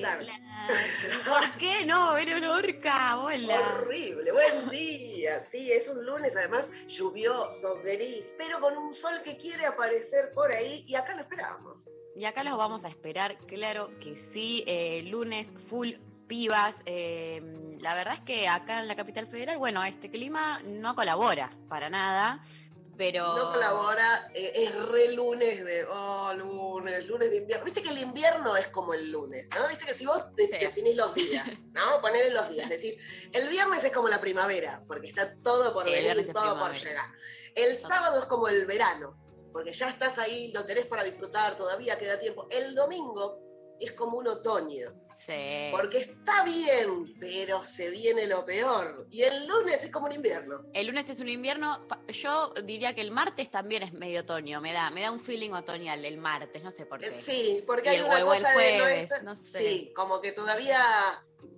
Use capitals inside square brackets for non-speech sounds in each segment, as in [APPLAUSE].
¿Por qué no? Era Lorca, hola. Horrible, buen día. Sí, es un lunes además lluvioso, gris, pero con un sol que quiere aparecer por ahí y acá lo esperamos. Y acá los vamos a esperar, claro que sí. eh, lunes full pibas. eh, la verdad es que acá en la capital federal, bueno, este clima no colabora para nada, pero. No colabora, eh, es re lunes de, oh, lunes, lunes de invierno. Viste que el invierno es como el lunes, ¿no? Viste que si vos de- Sí. definís los días, ¿no? Ponele los días, decís, el viernes es como la primavera, porque está todo por El venir, todo por llegar. El sábado es como el verano, porque ya estás ahí, lo tenés para disfrutar, todavía queda tiempo. El domingo es como un otoño. Sí. Porque está bien, pero se viene lo peor. Y el lunes es como un invierno. El lunes es un invierno. Yo diría que el martes también es medio otoño. Me da, me da un feeling otoñal el martes, no sé por qué. Eh, Sí, porque Y hay el una el cosa de no jueves, estar- no sé. Sí, como que todavía.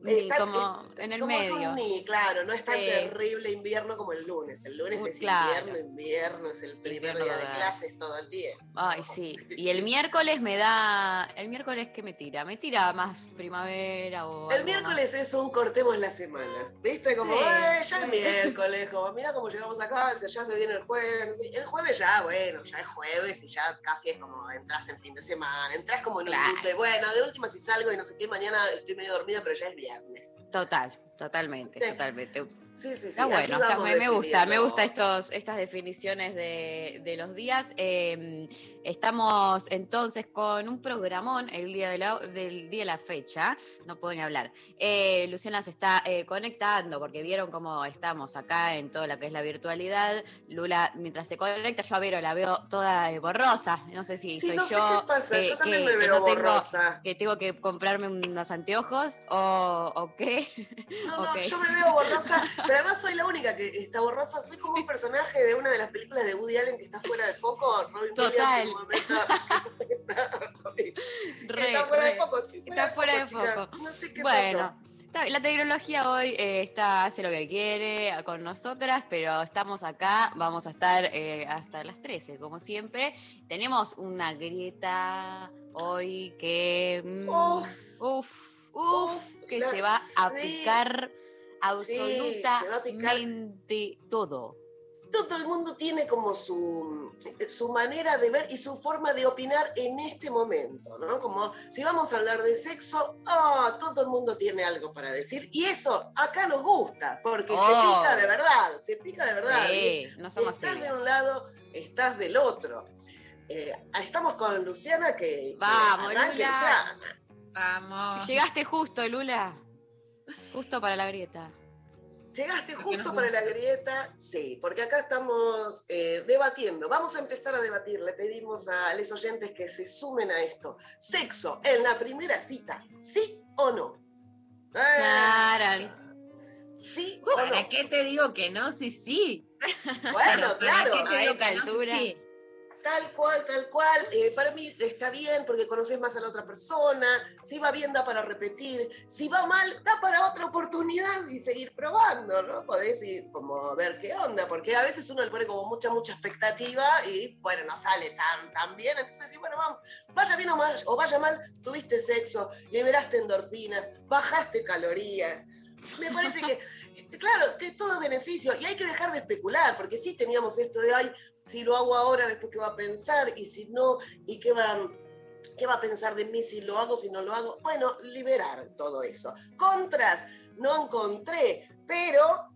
Ni está- como es- en el como un medio. ni, claro, no es tan Sí. terrible invierno como el lunes. El lunes Uh, es claro. invierno, invierno, es el primer Invierno día de clases todo el tiempo. Ay, [LAUGHS] sí. Y el miércoles me da. El miércoles, ¿qué me tira? Me tira más primavera o. El miércoles es un cortemos la semana. ¿Viste? Como, Sí, "Eh, ya es miércoles, como, mira cómo llegamos a casa, ya se viene el jueves. no sé. El jueves ya, bueno, ya es jueves y ya casi es como entras en fin de semana. Entras como en un Claro. mood de, bueno, de última si salgo y no sé qué, mañana estoy medio dormida, pero ya es viernes. Total, totalmente, Sí. totalmente. Sí, sí, sí. Está bueno, está- me, gusta, me gusta estos, estas definiciones de, de los días. Eh, estamos entonces con un programón el día de la, del día de la fecha, no puedo ni hablar. Eh, Luciana se está eh, conectando porque vieron cómo estamos acá en toda la que es la virtualidad. Lula, mientras se conecta, yo a Vero la veo toda eh, borrosa. No sé si Sí, soy no sé qué pasa, yo también que- me veo no tengo- borrosa. que tengo que comprarme unos anteojos o, o qué. No, [LAUGHS] no, yo me veo borrosa, [LAUGHS] pero además soy la única que está borrosa. Soy como un personaje de una de las películas de Woody Allen que está fuera de foco. Robin Total. Un [LAUGHS] momento- Re, está fuera de re. foco. estoy Está fuera de chica. foco. No sé qué Bueno, pasó. la tecnología hoy eh, está, hace lo que quiere con nosotras, pero estamos acá, vamos a estar eh, hasta las 13, como siempre. Tenemos una grieta hoy que... mm, Uf, uf, uf, que se va a sí. picar Sí, se va a picar. absolutamente todo. Todo el mundo tiene como su, su manera de ver y su forma de opinar en este momento, ¿no? Como si vamos a hablar de sexo, ah, todo el mundo tiene algo para decir y eso acá nos gusta, porque se Oh. pica de verdad, se pica de verdad. Sí, no somos estás tibias. de un lado, estás del otro. Eh, estamos con Luciana que... que Vamos, arranque, Lula. Luciana. Vamos. Llegaste justo, Lula. Justo para la grieta. Llegaste justo para la grieta, sí, porque acá estamos eh, debatiendo. Vamos a empezar a debatir. Le pedimos a los oyentes que se sumen a esto. Sexo en la primera cita, ¿sí o no? Claro. ¿Sí o ¿Para no? qué te digo que no? Sí, sí. Bueno, ¿Para claro, qué te digo que no? Sí, altura. sí. Tal cual, tal cual. Eh, para mí está bien porque conoces más a la otra persona. Si va bien, da para repetir. Si va mal, da para otra oportunidad y seguir probando, ¿no? Podés ir como ver qué onda, porque a veces uno le pone como mucha, mucha expectativa y, bueno, no sale tan, tan bien. Entonces, sí, bueno, vamos, vaya bien o, mal, o vaya mal, tuviste sexo, liberaste endorfinas, bajaste calorías. Me parece que, [LAUGHS] claro, que todo es beneficio y hay que dejar de especular, porque sí teníamos esto de, ay, si lo hago ahora, después qué va a pensar, y si no, y qué va, qué va a pensar de mí si lo hago, si no lo hago. Bueno, liberar todo eso. Contras, no encontré, pero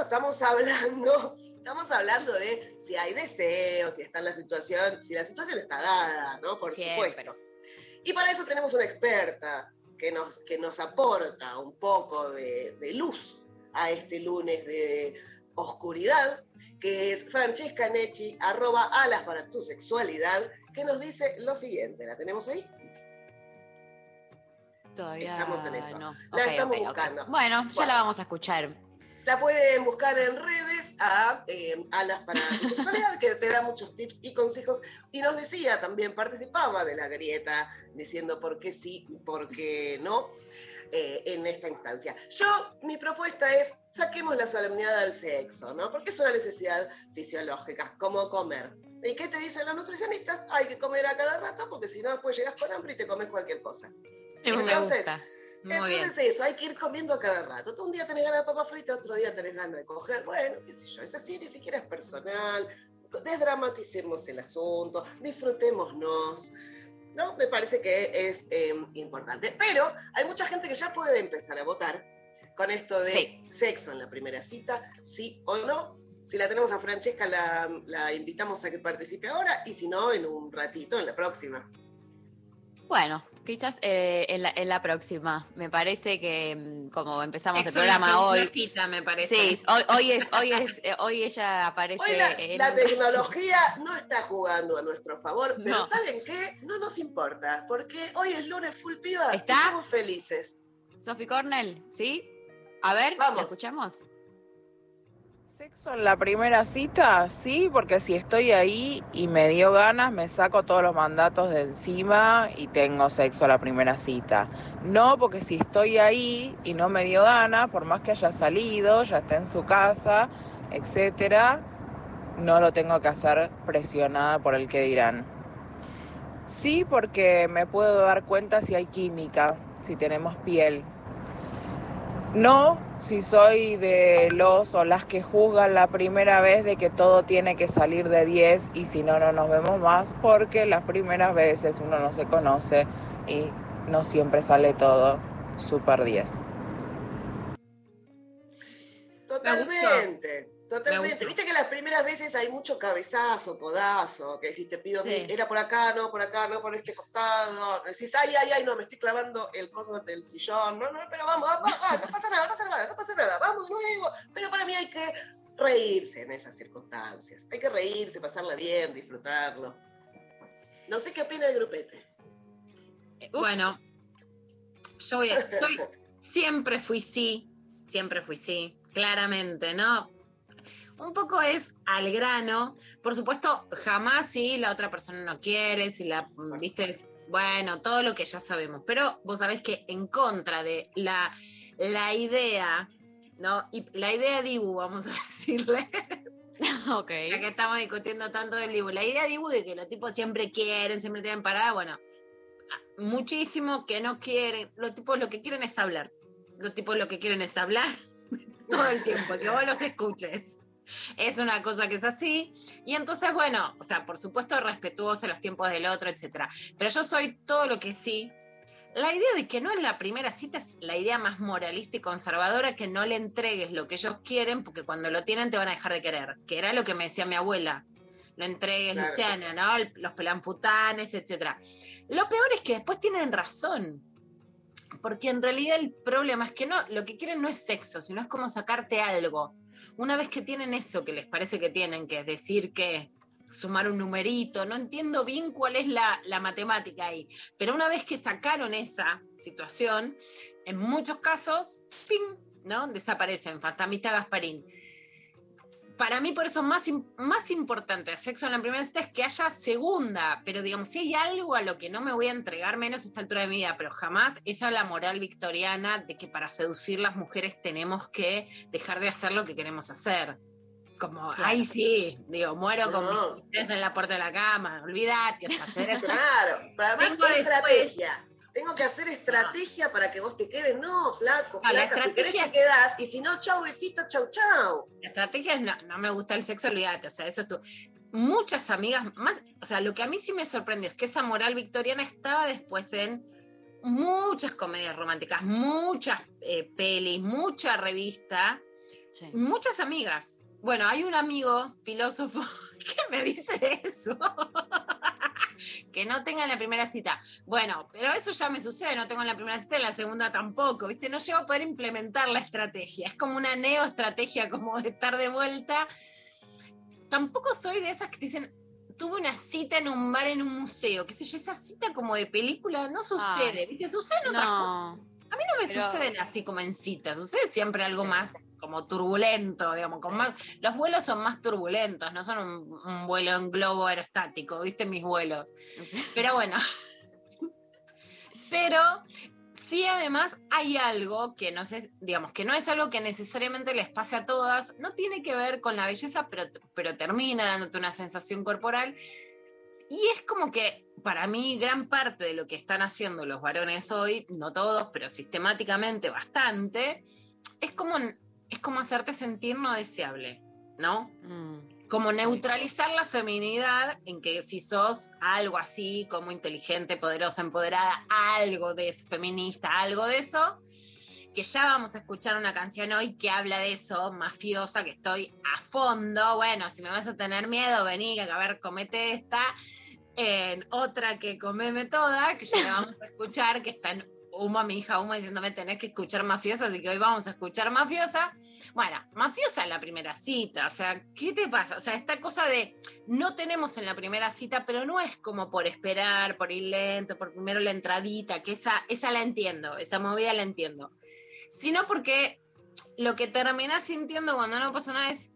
estamos hablando, estamos hablando de si hay deseo, si está en la situación, si la situación está dada, ¿no? Por Siempre. supuesto. Y para eso tenemos una experta que nos, que nos aporta un poco de, de luz a este lunes de oscuridad, que es Francesca Necci, arroba alas para tu sexualidad, que nos dice lo siguiente. ¿La tenemos ahí? Todavía Estamos en eso. no. La estamos buscando. Bueno, ya la vamos a escuchar. La pueden buscar en redes a eh, Alas para tu sexualidad, que te da muchos tips y consejos. Y nos decía también, participaba de la grieta, diciendo por qué sí, por qué no, eh, en esta instancia. Yo, mi propuesta es, saquemos la solemnidad al sexo, ¿no? Porque es una necesidad fisiológica, como comer. ¿Y qué te dicen los nutricionistas? Hay que comer a cada rato, porque si no, después llegas con hambre y te comes cualquier cosa. Entonces. Entonces eso, hay que ir comiendo a cada rato. Tú un día tenés ganas de papa frita, otro día tenés ganas de coger. Bueno, qué sé yo, es así, ni siquiera es personal. Desdramaticemos el asunto, disfrutémonos. ¿No? Me parece que es eh, importante. Pero hay mucha gente que ya puede empezar a votar con esto de Sí. sexo en la primera cita, sí o no. Si la tenemos a Francesca, la, la invitamos a que participe ahora y si no, en un ratito, en la próxima. Bueno, quizás eh, en, la, en la próxima. Me parece que mm, como empezamos el Es una programa hoy. cita, me parece. Sí, hoy, hoy es, hoy es, eh, hoy ella aparece Hoy la, en la un- tecnología no está jugando a nuestro favor, pero No. ¿saben qué? No nos importa, porque hoy es lunes full piba y estamos felices. Sophie Cornell, ¿sí? A ver, Vamos. ¿la escuchamos? Sexo en la primera cita, sí, porque si estoy ahí y me dio ganas, me saco todos los mandatos de encima y tengo sexo a la primera cita. No, porque si estoy ahí y no me dio ganas, por más que haya salido, ya esté en su casa, etcétera, no lo tengo que hacer presionada por el que dirán. Sí, porque me puedo dar cuenta si hay química, si tenemos piel. No si soy de los o las que juzgan la primera vez de que todo tiene que salir de 10 y si no, no nos vemos más, porque las primeras veces uno no se conoce y no siempre sale todo super 10. Totalmente. Me Totalmente. Viste que las primeras veces hay mucho cabezazo, codazo, que decís, te pido, Sí. mil, era por acá, no por acá, no por este costado. Decís, ay, ay, ay, no, me estoy clavando el coso del sillón. No, no, pero vamos, vamos, vamos, no pasa nada, no pasa nada, no pasa nada, vamos nuevo. Pero para mí hay que reírse en esas circunstancias. Hay que reírse, pasarla bien, disfrutarlo. No sé qué opina el grupete. Uf, Bueno, yo voy a, soy, [LAUGHS] siempre fui sí, siempre fui sí, claramente, ¿no? Un poco es al grano, por supuesto, jamás si la otra persona no quiere, si la, viste, bueno, todo lo que ya sabemos, pero vos sabés que en contra de la, la idea, ¿no? Y la idea Dibu, vamos a [LAUGHS] decirle, [LAUGHS] ok. ya que estamos discutiendo tanto del Dibu, la idea Dibu de que los tipos siempre quieren, siempre tienen parada, bueno, muchísimo que no quieren, los tipos lo que quieren es hablar, los tipos lo que quieren es hablar [LAUGHS] todo el tiempo, que vos los escuches. Es una cosa que es así. Y entonces, bueno, o sea, por supuesto respetuoso los tiempos del otro, etcétera. Pero yo soy todo lo que sí. La idea de que no en la primera cita es la idea más moralista y conservadora, que no le entregues lo que ellos quieren, porque cuando lo tienen te van a dejar de querer, que era lo que me decía mi abuela. No entregues, Claro. Luciana, ¿no? Los pelanfutanes, etcétera. Lo peor es que después tienen razón. Porque en realidad el problema es que no, lo que quieren no es sexo, sino es como sacarte algo. Una vez que tienen eso que les parece que tienen, que es decir que sumar un numerito, no entiendo bien cuál es la, la matemática ahí, pero una vez que sacaron esa situación, en muchos casos, ¡ping! ¿no? Desaparecen, Fantamista Gasparín. Para mí, por eso, más, más importante de sexo en la primera cita es que haya segunda, pero digamos, si hay algo a lo que no me voy a entregar menos a esta altura de mi vida, pero jamás esa la moral victoriana de que para seducir las mujeres tenemos que dejar de hacer lo que queremos hacer. Como, Claro. ay, sí, digo, muero con mis en la puerta de la cama, olvídate, o sea, hacer eso. Claro, pero además después- estrategia. Tengo que hacer estrategia para que vos te quedes. No, flaco, Ah, la flaca, si querés te es- quedás. Y si no, chau, besito, chau, chau. La estrategia es, no, no me gusta el sexo, olvídate, o sea, eso es tu... Muchas amigas, más, o sea, lo que a mí sí me sorprendió es que esa moral victoriana estaba después en muchas comedias románticas, muchas eh, pelis, mucha revista, Sí. muchas amigas. Bueno, hay un amigo filósofo [LAUGHS] que me dice eso. Que no tengan la primera cita. Bueno, pero eso ya me sucede, no tengo en la primera cita, en la segunda tampoco, ¿viste? No llego a poder implementar la estrategia. Es como una neoestrategia, [LAUGHS] como de estar de vuelta. Tampoco soy de esas que te dicen, tuve una cita en un bar, en un museo, qué sé yo, esa cita como de película no sucede, Ay, ¿viste? Sucede en otras cosas. A mí no me Pero- suceden así como en citas, sucede siempre algo más como turbulento, digamos, con más, los vuelos son más turbulentos, no son un, un vuelo en globo aerostático, viste mis vuelos. [LAUGHS] Pero bueno, [LAUGHS] pero sí además hay algo que no sé, digamos, que no es algo que necesariamente les pase a todas, no tiene que ver con la belleza, pero, pero termina dándote una sensación corporal. Y es como que para mí gran parte de lo que están haciendo los varones hoy, no todos, pero sistemáticamente bastante, es como, es como hacerte sentir no deseable, ¿no? Mm. como neutralizar la feminidad en que si sos algo así como inteligente, poderosa, empoderada, algo de eso, feminista, algo de eso, que ya vamos a escuchar una canción hoy que habla de eso, mafiosa, que estoy a fondo, bueno, si me vas a tener miedo, vení, a ver, comete esta, en otra que comeme toda, que ya la vamos a [LAUGHS] escuchar, que está en humo a mi hija humo diciéndome tenés que escuchar mafiosa, así que hoy vamos a escuchar mafiosa. Bueno, mafiosa en la primera cita, o sea, ¿qué te pasa? O sea, esta cosa de no tenemos en la primera cita, pero no es como por esperar, por ir lento, por primero la entradita, que esa, esa la entiendo, esa movida la entiendo, sino porque lo que terminás sintiendo cuando no pasa nada es,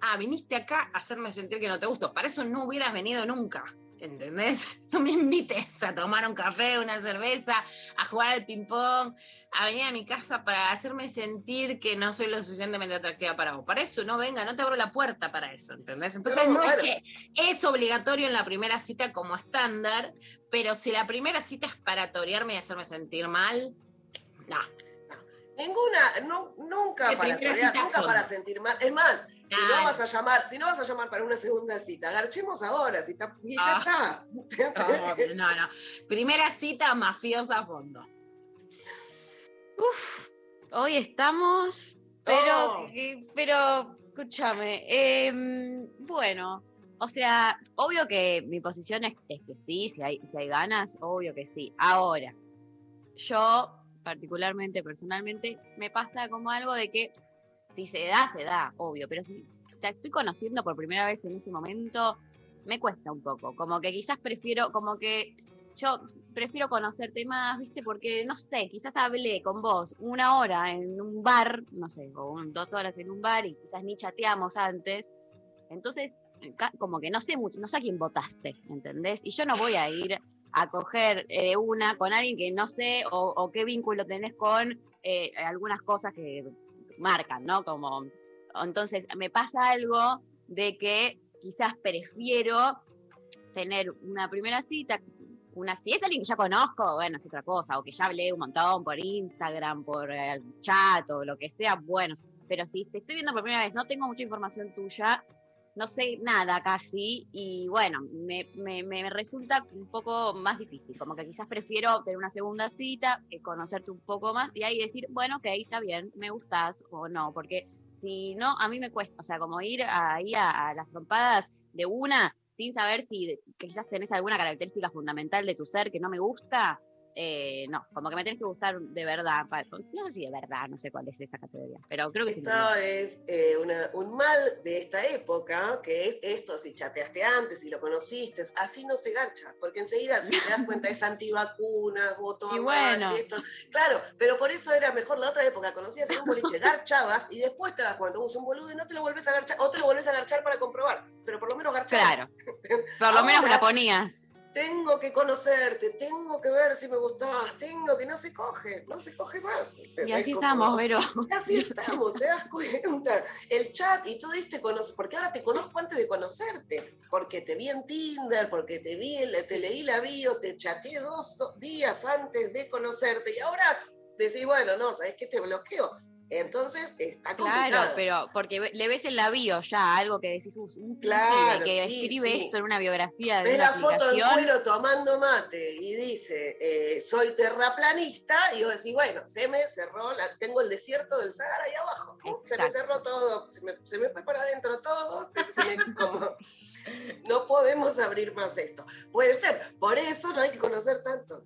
ah, viniste acá a hacerme sentir que no te gusto, para eso no hubieras venido nunca. ¿Entendés? [LAUGHS] No me invites a tomar un café, una cerveza, a jugar al ping-pong, a venir a mi casa para hacerme sentir que no soy lo suficientemente atractiva para vos. Para eso no venga, no te abro la puerta para eso, ¿entendés? Entonces No, es que es obligatorio en la primera cita como estándar, pero si la primera cita es para torearme y hacerme sentir mal, no. Ninguna, no, nunca para torear, nunca para sentir mal. Es más, si no vas a llamar, si no vas a llamar para una segunda cita, garchemos ahora, si está- y ya Ah. está. [LAUGHS] No, no, no. Primera cita mafiosa a fondo. Uf, hoy estamos, pero, Oh. eh, pero, escúchame, em, bueno, o sea, obvio que mi posición es, es que sí, si hay, si hay ganas, obvio que sí. Ahora, yo particularmente, personalmente, me pasa como algo de que si se da, se da, obvio, pero si te estoy conociendo por primera vez en ese momento, me cuesta un poco, como que quizás prefiero, como que yo prefiero conocerte más, ¿viste? Porque, no sé, quizás hablé con vos una hora en un bar, no sé, o dos horas en un bar y quizás ni chateamos antes. Entonces, como que no sé mucho, no sé a quién votaste, ¿entendés? Y yo no voy a ir a coger eh, una con alguien que no sé o, o qué vínculo tenés con eh, algunas cosas que marcan, ¿no? Como, entonces, me pasa algo de que quizás prefiero tener una primera cita, una, si es alguien que ya conozco, bueno, es otra cosa, o que ya hablé un montón por Instagram, por eh, chat o lo que sea, bueno, pero si te estoy viendo por primera vez, no tengo mucha información tuya, no sé nada casi, y bueno, me, me, me resulta un poco más difícil, como que quizás prefiero tener una segunda cita, que conocerte un poco más, y ahí decir, bueno, ok, está bien, me gustas o no, porque si no, a mí me cuesta, o sea, como ir ahí a, a las trompadas de una, sin saber si quizás tenés alguna característica fundamental de tu ser que no me gusta, eh, no, como que me tenés que gustar de verdad. No sé si de verdad, no sé cuál es esa categoría, pero creo que sí. Esto es eh, una- un mal de esta época, que es esto, si chateaste antes, si lo conociste, así no se garcha, porque enseguida si te das cuenta es antivacunas, voto Y bueno. Esto. Claro, pero por eso era mejor la otra época, conocías un boliche, garchabas y después te das cuenta, usa un boludo y no te lo vuelves a garchar, o te lo vuelves a garchar para comprobar, pero por lo menos garchar. Claro, [LAUGHS] por lo menos me la ponías. Tengo que conocerte, tengo que ver si me gustás, tengo que no se coge, no se coge más. Y así como- estamos, pero Así estamos, te das cuenta. El chat y tú diste conocer, porque ahora te conozco antes de conocerte, porque te vi en Tinder, porque te vi, te leí la bio, te chateé dos días antes de conocerte y ahora decís, bueno, no, ¿sabes qué? Te bloqueo. Entonces está Claro, complicado. pero porque le ves en la bio ya algo que decís, "Uh, un Claro, que sí, escribe sí. esto en una biografía de Ves una la foto del cuero tomando mate y dice, eh, soy terraplanista, y vos decís, bueno, se me cerró, la- tengo el desierto del Sahara ahí abajo. Se me cerró todo, se me, se me fue para adentro todo, [LAUGHS] me- como, no podemos abrir más esto. Puede ser, por eso no hay que conocer tanto.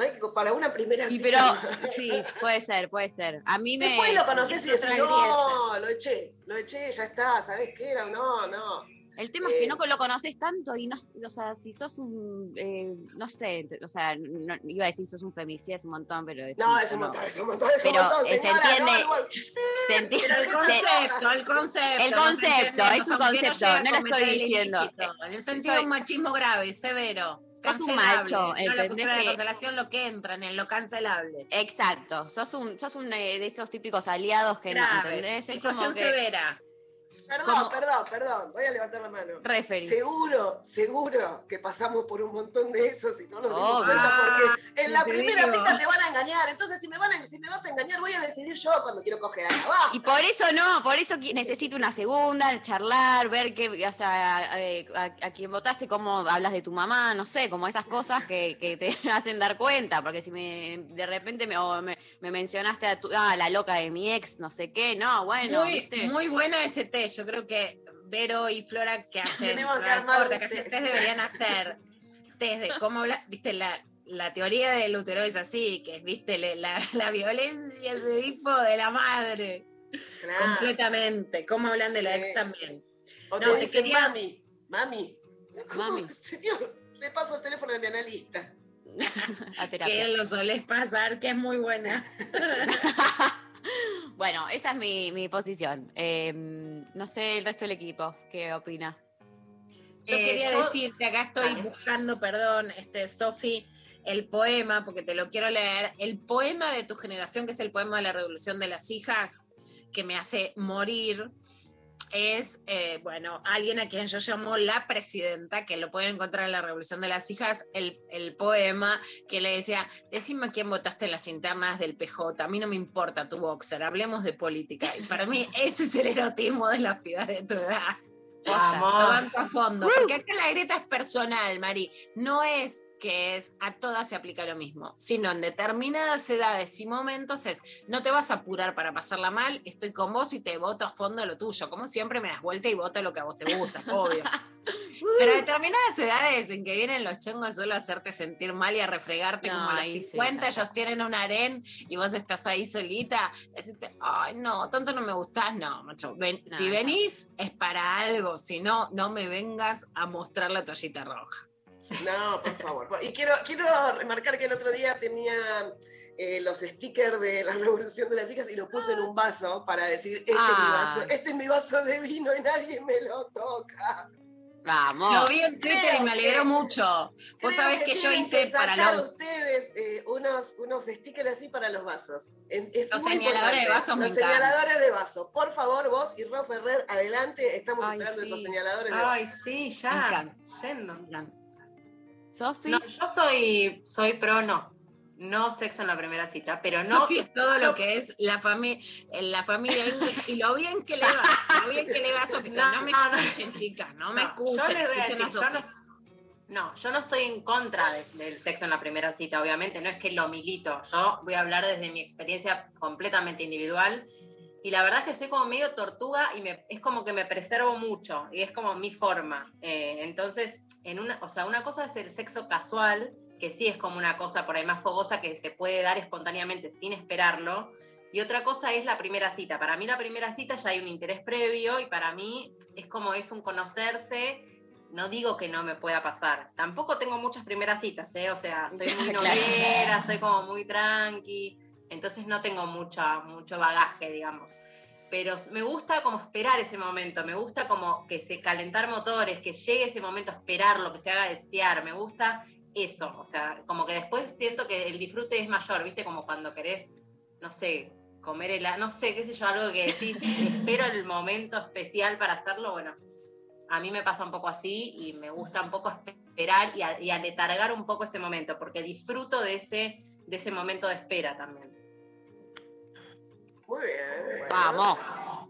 No hay que, para una primera Sí, cita, pero sí, puede ser, puede ser. A mí me. Después lo conoces y decís, no, lo eché, lo eché, ya está, ¿sabés qué era? No, no. El tema es que Eh, no lo conoces tanto y no, o sea, si sos un, eh, no sé, o sea, no- iba a decir sos un femicida, es un montón, pero No, es un montón, es un montón, es un Pero, montón, eh, se entiende- no, igual- Se entiende- Pero el concepto, el concepto. El concepto, es un concepto, no lo estoy diciendo. En el sentido de un machismo grave, severo. Sos un macho, no la ¿entendés cultura de que- cancelación lo que entran en lo cancelable. Exacto, sos un, sos un eh, de esos típicos aliados que no. ¿entendés? Es Situación como que severa. Perdón, como- perdón, perdón, voy a levantar la mano. referee. Seguro, seguro que pasamos por un montón de esos y no nos dimos cuenta porque en la primera digo. cita te van a engañar. Entonces, si me, van a, si me vas a engañar, voy a decidir yo cuando quiero coger acá abajo. Y por eso no, por eso necesito una segunda, charlar, ver qué, o sea, a, a quien votaste, cómo hablas de tu mamá, no sé, como esas cosas que, que te [LAUGHS] hacen dar cuenta, porque si me de repente me, me, me mencionaste a tu, ah, la loca de mi ex, no sé qué, no, bueno, muy, ¿viste? muy buena ese Yo creo que Vero y Flora que [LAUGHS] hacen, Tenemos que un que hacen test. deberían hacer test de cómo habla, viste, la, la teoría del útero es así, que es, viste, la, la violencia se tipo de la madre, Claro. completamente. Cómo hablan de la Sí. ex también. O No, te quería- mami, mami. ¿Cómo, Mami. [LAUGHS] Señor, le paso el teléfono de mi analista. [LAUGHS] a Que lo solés pasar, que es muy buena. [LAUGHS] bueno, esa es mi, mi posición. Eh, no sé el resto del equipo, ¿qué opina? Yo Eh, quería yo- decirte, acá estoy buscando, perdón, este, Sofi, el poema, porque te lo quiero leer. El poema de tu generación, que es el poema de la Revolución de las Hijas, que me hace morir, es, eh, bueno, alguien a quien yo llamo la presidenta, que lo pueden encontrar en la Revolución de las Hijas, el, el poema que le decía, decime a quién votaste en las internas del PJ, a mí no me importa tu boxer, hablemos de política. Y para mí [LAUGHS] ese es el erotismo de las pibas de tu edad. Lo Vamos. banco a fondo. Porque acá la grieta es personal, Mari. No es que es a todas se aplica lo mismo, sino en determinadas edades y momentos es, no te vas a apurar para pasarla mal, estoy con vos y te voto a fondo lo tuyo. Como siempre me das vuelta y voto lo que a vos te gusta, [LAUGHS] obvio. Pero a determinadas edades en que vienen los chongos solo a hacerte sentir mal y a refregarte No, como a los ahí sí, 50, ya ellos tienen un harén y vos estás ahí solita, decirte, ay no, tanto no me gustás, no, macho, ven- No, si venís es para algo, si no, no me vengas a mostrar la toallita roja. No, por favor. Y quiero, quiero remarcar que el otro día tenía eh, los stickers de la [LAUGHS] Revolución de las Hijas y los puse en un vaso para decir, este, es, mi Ah. vaso, este es mi vaso de vino y nadie me lo toca. Vamos. Lo vi en Twitter y me alegró que- mucho. Vos sabés que yo tienen hice que para los... ustedes eh, unos, unos stickers así para los vasos. Es- es Los señaladores de vasos Los señaladores de vasos. Por favor, vos y Ro Ferrer, adelante. Estamos Ay, esperando esos señaladores de vasos. Ay, sí, ya. Yendo. Sofi, No, yo soy, soy pro no. No sexo en la primera cita, pero no. Sofi es todo lo que es la, fami la familia Inglés y lo bien que le va, lo bien que le va a Sofi. O sea, No, no, me no, no. escuchen, chicas, no, me escuchen, yo les voy a escuchen a decir, yo Sofi. no, no, yo no estoy en contra de- del sexo en la primera cita, obviamente, no es que lo milito. Yo voy a hablar desde mi experiencia completamente individual. Y la verdad es que soy como medio tortuga y me- es como que me preservo mucho y es como mi forma. Eh, entonces, en una, o sea, una cosa es el sexo casual, que sí es como una cosa por ahí más fogosa que se puede dar espontáneamente sin esperarlo. Y otra cosa es la primera cita. Para mí la primera cita ya hay un interés previo y para mí es como es un conocerse. No digo que no me pueda pasar. Tampoco tengo muchas primeras citas, ¿eh? O sea, soy muy [LAUGHS] novera, soy como muy tranqui. Entonces no tengo mucha, mucho bagaje, digamos. Pero me gusta como esperar ese momento, me gusta como que se calentar motores, que llegue ese momento, esperarlo, que se haga desear, me gusta eso, o sea, como que después siento que el disfrute es mayor, ¿viste? Como cuando querés, no sé, comer el, no sé, qué sé yo, algo que decís, [LAUGHS] espero el momento especial para hacerlo, bueno, a mí me pasa un poco así y me gusta un poco esperar y aletargar un poco ese momento, porque disfruto de ese, de ese momento de espera también. Muy bien. Vamos.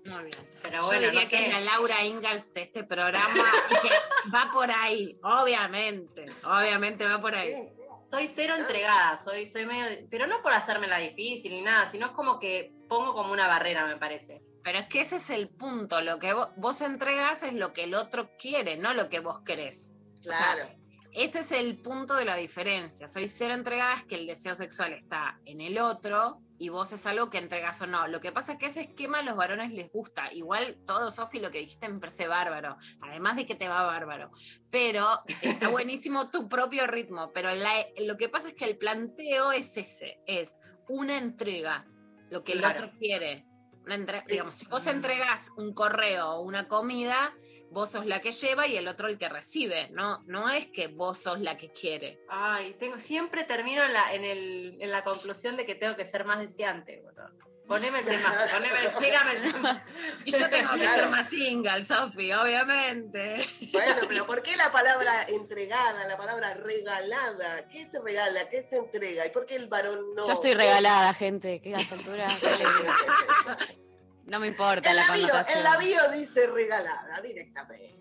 Muy bien. Pero Yo bueno, diría no que sé. es la Laura Ingalls de este programa y que va por ahí, obviamente. Obviamente va por ahí. Soy cero entregada, soy, soy medio. Pero no por hacerme la difícil ni nada, sino es como que pongo como una barrera, me parece. Pero es que ese es el punto. Lo que vos, vos entregas es lo que el otro quiere, no lo que vos querés. O sea, Claro. Ese es el punto de la diferencia. Soy cero entregada, es que el deseo sexual está en el otro y vos es algo que entregas o no. Lo que pasa es que ese esquema a los varones les gusta. Igual todo, Sofi, lo que dijiste me parece bárbaro. Además de que te va bárbaro. Pero está [LAUGHS] buenísimo tu propio ritmo. Pero la- lo que pasa es que el planteo es ese. Es una entrega, lo que el Claro. otro quiere. Una entre- digamos, si vos entregás un correo o una comida, vos sos la que lleva y el otro el que recibe. No, no es que vos sos la que quiere. Ay, tengo, siempre termino en la, en, el, en la conclusión de que tengo que ser más deseante. boludo. Poneme el tema, [LAUGHS] poneme, llégame el tema. Y yo tengo que Claro. ser más single, Sofi, obviamente. Bueno, pero ¿por qué la palabra entregada, la palabra regalada? ¿Qué se regala? ¿Qué se entrega? ¿Y por qué el varón no? Yo estoy regalada, gente. Que a esta altura. [LAUGHS] No me importa En la la, bio, connotación. en la bio dice regalada directamente.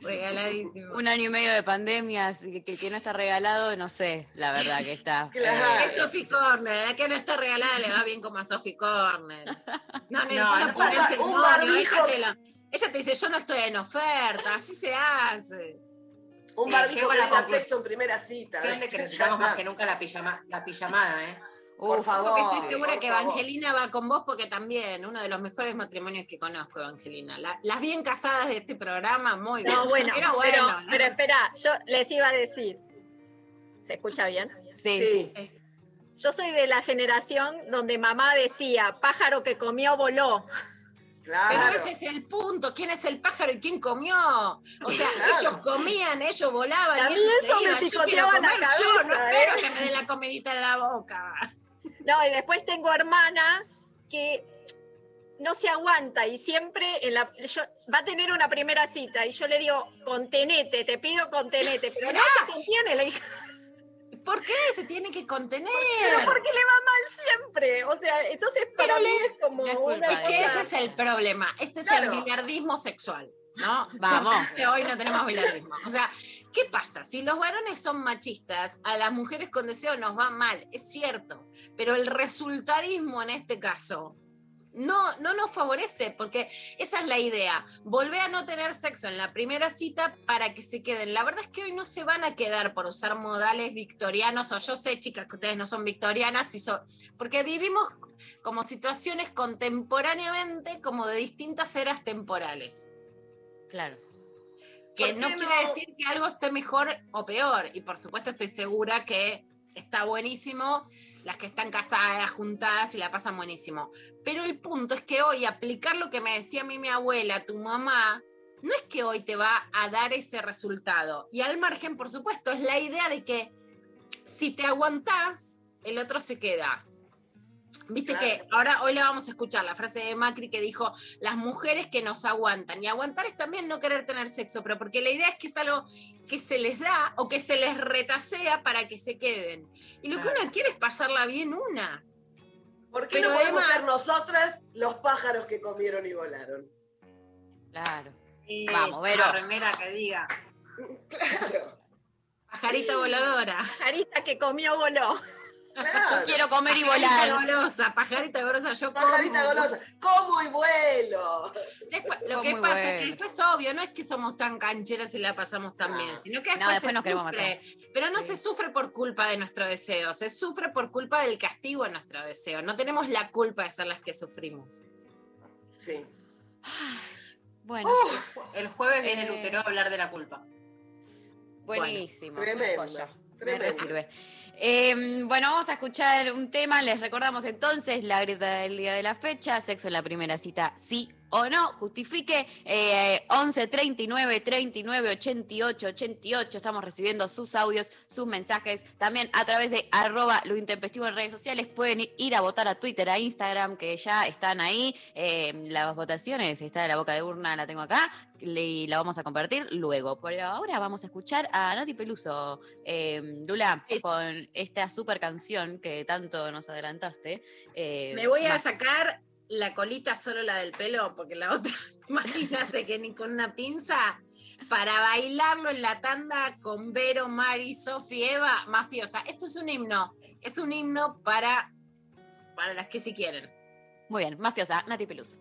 Regaladísimo. Un año y medio de pandemia, así que que, que no está regalado, no sé, la verdad que está. [LAUGHS] Claro. Es Sophie Corner, la que no está regalada le va bien como a Sophie Corner. [LAUGHS] No necesita no, ponerse el un moño, barbijo. ella te, lo- ella te dice, yo no estoy en oferta, así se hace. Un Sí, barbijo llego a que la diga conclusión sexo en primera cita. de que necesitamos más que nunca la, pijama, la pijamada, ¿eh? Por Uf, favor. Porque estoy segura que favor. Evangelina va con vos porque también uno de los mejores matrimonios que conozco, Evangelina. La- las bien casadas de este programa, muy bien. No, bueno, Pero pero, bueno, ¿no? pero espera, yo les iba a decir. ¿Se escucha bien? Sí. Sí. Yo soy de la generación donde mamá decía, pájaro que comió voló. Pero Claro. ese es el punto, ¿quién es el pájaro y quién comió? O sea, Claro. ellos comían, ellos volaban, A y mí ellos se eso me iban. Yo quiero picoteaba la comer, yo no cabeza, espero ¿eh? que me den la comidita en la boca. No, y después tengo hermana que no se aguanta y siempre en la, yo- va a tener una primera cita y yo le digo, contenete, te pido contenete, pero no se contiene, le dije, ¿Por qué? Se tiene que contener. pero porque le va mal siempre. O sea, entonces para Pero mí le- es como es una Es que ese es el problema. Este es Claro. el billardismo sexual, ¿no? [LAUGHS] Vamos. Hoy no tenemos billardismo. O sea, ¿qué pasa? Si los varones son machistas, a las mujeres con deseo nos va mal, es cierto. Pero el resultadismo en este caso no, no nos favorece, porque esa es la idea. Volver a no tener sexo en la primera cita para que se queden. La verdad es que hoy no se van a quedar por usar modales victorianos, o yo sé, chicas, que ustedes no son victorianas, y son, porque vivimos como situaciones contemporáneamente como de distintas eras temporales. Claro. Que ¿Por no quiere decir que algo esté mejor o peor. Y por supuesto estoy segura que está buenísimo las que están casadas, juntadas y la pasan buenísimo. Pero el punto es que hoy aplicar lo que me decía a mí mi abuela, tu mamá, no es que hoy te va a dar ese resultado. Y al margen, por supuesto, es la idea de que si te aguantás, el otro se queda. Viste Claro. que ahora hoy le vamos a escuchar la frase de Macri que dijo, las mujeres que nos aguantan. Y aguantar es también no querer tener sexo, pero porque la idea es que es algo que se les da o que se les retasea para que se queden. Y lo que uno quiere es pasarla bien una. ¿Por qué Pero no podemos además- ser nosotras los pájaros que comieron y volaron? Claro. Y Vamos, Vero. Una remera que diga. [LAUGHS] Claro, Pajarita voladora. Pajarita que comió voló. Claro. Quiero comer y Pajarita volar. golosa, pajarita golosa, yo como. Pajarita golosa. Como y vuelo. Después- lo Como que pasa es bueno. que después, obvio, no es que somos tan cancheras y la pasamos tan No. bien, sino que No, después, se nos sufre. Pero no Sí. se sufre por culpa de nuestro deseo, se sufre por culpa del castigo a nuestro deseo. No tenemos la culpa de ser las que sufrimos. Sí. Bueno, El jueves viene Eh. el útero a hablar de la culpa. buenísimo. Tremendo. Joya. Me Tremendo. Eh, bueno, vamos a escuchar un tema. Les recordamos entonces la grita del día de la fecha. Sexo en la primera cita, sí o no. Justifique. Eh, 11 39 39 88 88. Estamos recibiendo sus audios, sus mensajes. También a través de arroba lo intempestivo en redes sociales. Pueden ir- a votar a Twitter, a Instagram, que ya están ahí. Eh, las votaciones, está de la boca de urna, la tengo acá. Y la vamos a compartir luego. Por ahora vamos a escuchar a Nati Peluso, eh, Lula, con esta super canción que tanto nos adelantaste. Me voy a la colita solo la del pelo, porque la otra, [LAUGHS] imagínate que ni con una pinza, para bailarlo en la tanda con Vero, Mari, Sofi, Eva, mafiosa. Esto es un himno, es un himno para, para las que si sí quieren. Muy bien, mafiosa, Nati Pelusa.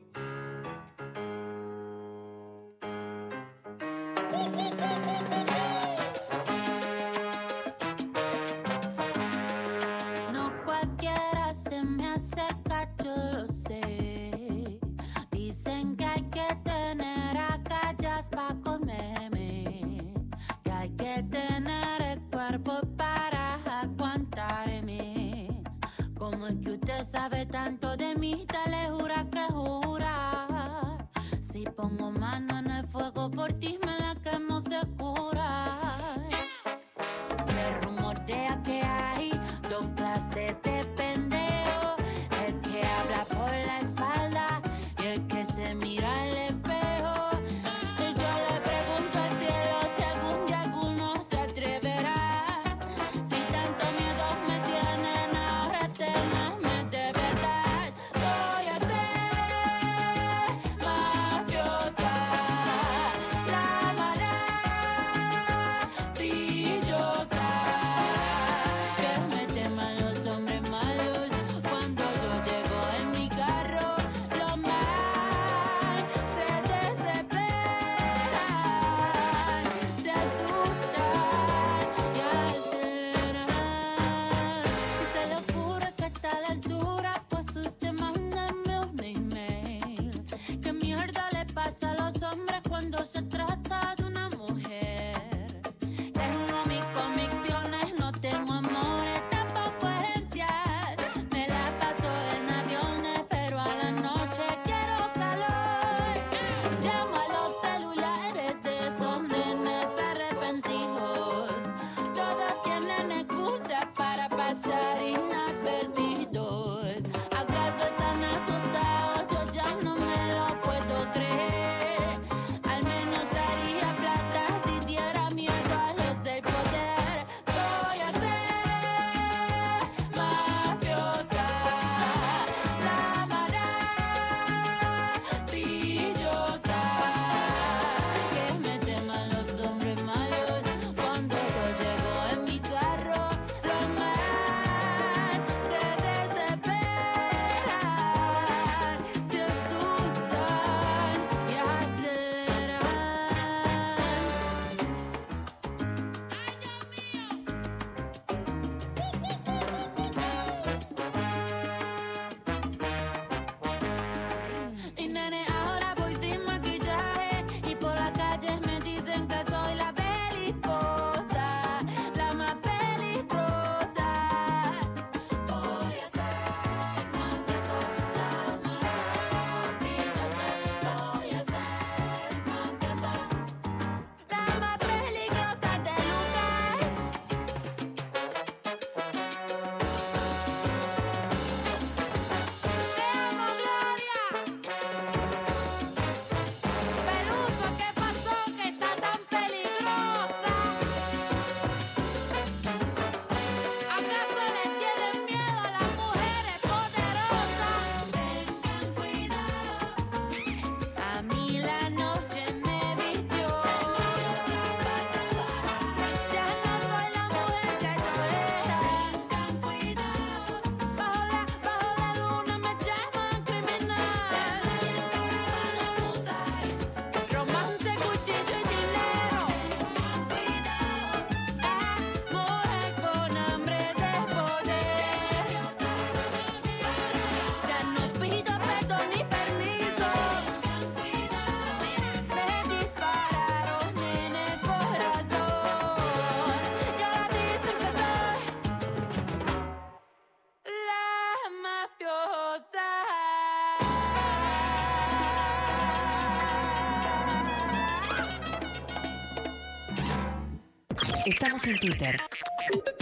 Estamos en Twitter.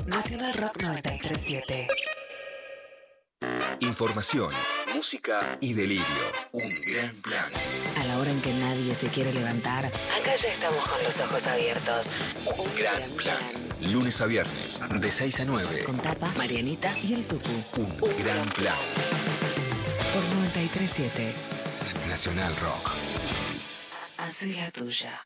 Nacional Rock 937. Información, música y delirio. Un gran plan. A la hora en que nadie se quiere levantar, acá ya estamos con los ojos abiertos. Un, gran, plan. Lunes a viernes, de 6 a 9. Con Tapa, Marianita y el Tupu. Un, gran, plan. Por 937. Nacional Rock. Haz la tuya.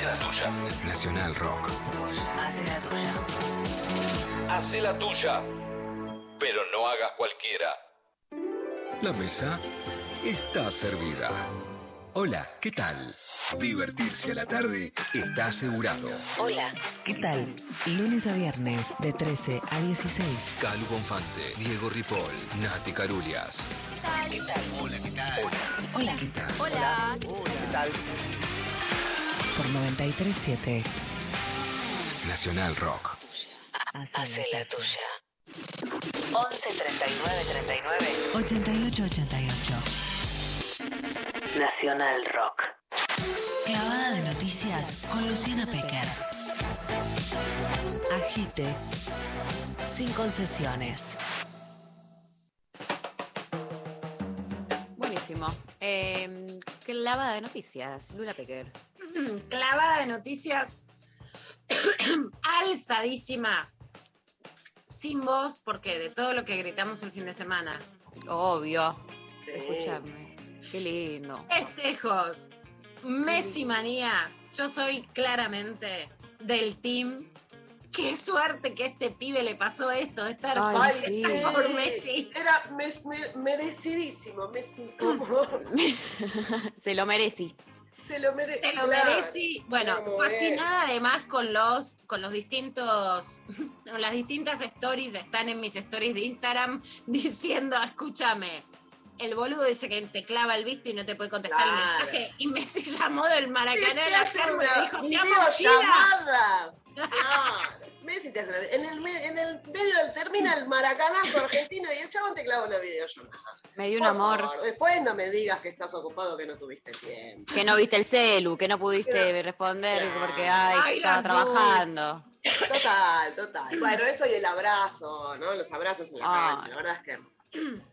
Hacé la tuya. Nacional Rock. Hacé la tuya. Hacé la tuya. Pero no hagas cualquiera. La mesa está servida. Hola, ¿qué tal? Divertirse a la tarde está asegurado. Hola, ¿qué tal? Lunes a viernes de 13 a 16. Calu Bonfante, Diego Ripoll, Nati Carulias. ¿Qué tal? Hola, ¿qué tal? Hola. ¿Qué tal? Hola. ¿Qué tal? Por 937. Nacional Rock. Hacé la tuya. 11 39 39 88 88. Nacional Rock. Clavada de noticias con Luciana Pecker. Agite. Sin concesiones. Buenísimo. Eh, clavada de noticias, Lula Pecker. Clavada de noticias [COUGHS] alzadísima. Sin voz, porque de todo lo que gritamos el fin de semana. Obvio. Sí. Escúchame. Qué lindo. Festejos. Messi manía. Yo soy claramente del team. Qué suerte que a este pibe le pasó esto, de estar Ay, con- sí. por Messi. Era mes- me- merecidísimo. mes- [LAUGHS] Se lo merecí. se lo merece. Te lo merece. Bueno, fascinada además con los, con los distintos, con [LAUGHS] las distintas stories, están en mis stories de Instagram [LAUGHS] diciendo, escúchame, el boludo dice que te clava el visto y no te puede contestar el Claro. mensaje. Y Messi llamó del Maracaná a la y dijo, te amo, Gira". Claro. Messi te hace una- en, el, en el medio del termina el maracanazo argentino y el chabón te clava una videollamada. Me dio un Por amor. favor, Después no me digas que estás ocupado, que no tuviste tiempo. Que no viste el celu, que no pudiste responder Claro. porque ay, Ay, estaba trabajando. Total, total. Bueno, eso y el abrazo, ¿no? Los abrazos en la Ah. cancha, la verdad es que.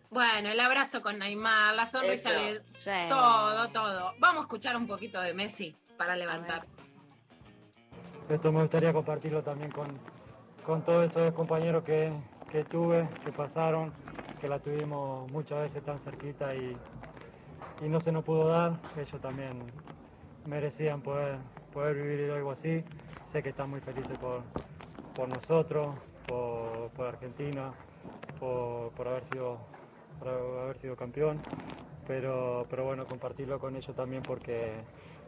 Bueno, el abrazo con Neymar, la sonrisa, Eso. del- Sí. todo, todo. Vamos a escuchar un poquito de Messi para levantar. Esto me gustaría compartirlo también con, con todos esos compañeros que, que tuve, que pasaron, que la tuvimos muchas veces tan cerquita y, y no se nos pudo dar. Ellos también merecían poder, poder vivir algo así. Sé que están muy felices por, por nosotros, por, Argentina, por, por haber sido haber sido campeón. Pero, pero bueno, compartirlo con ellos también porque,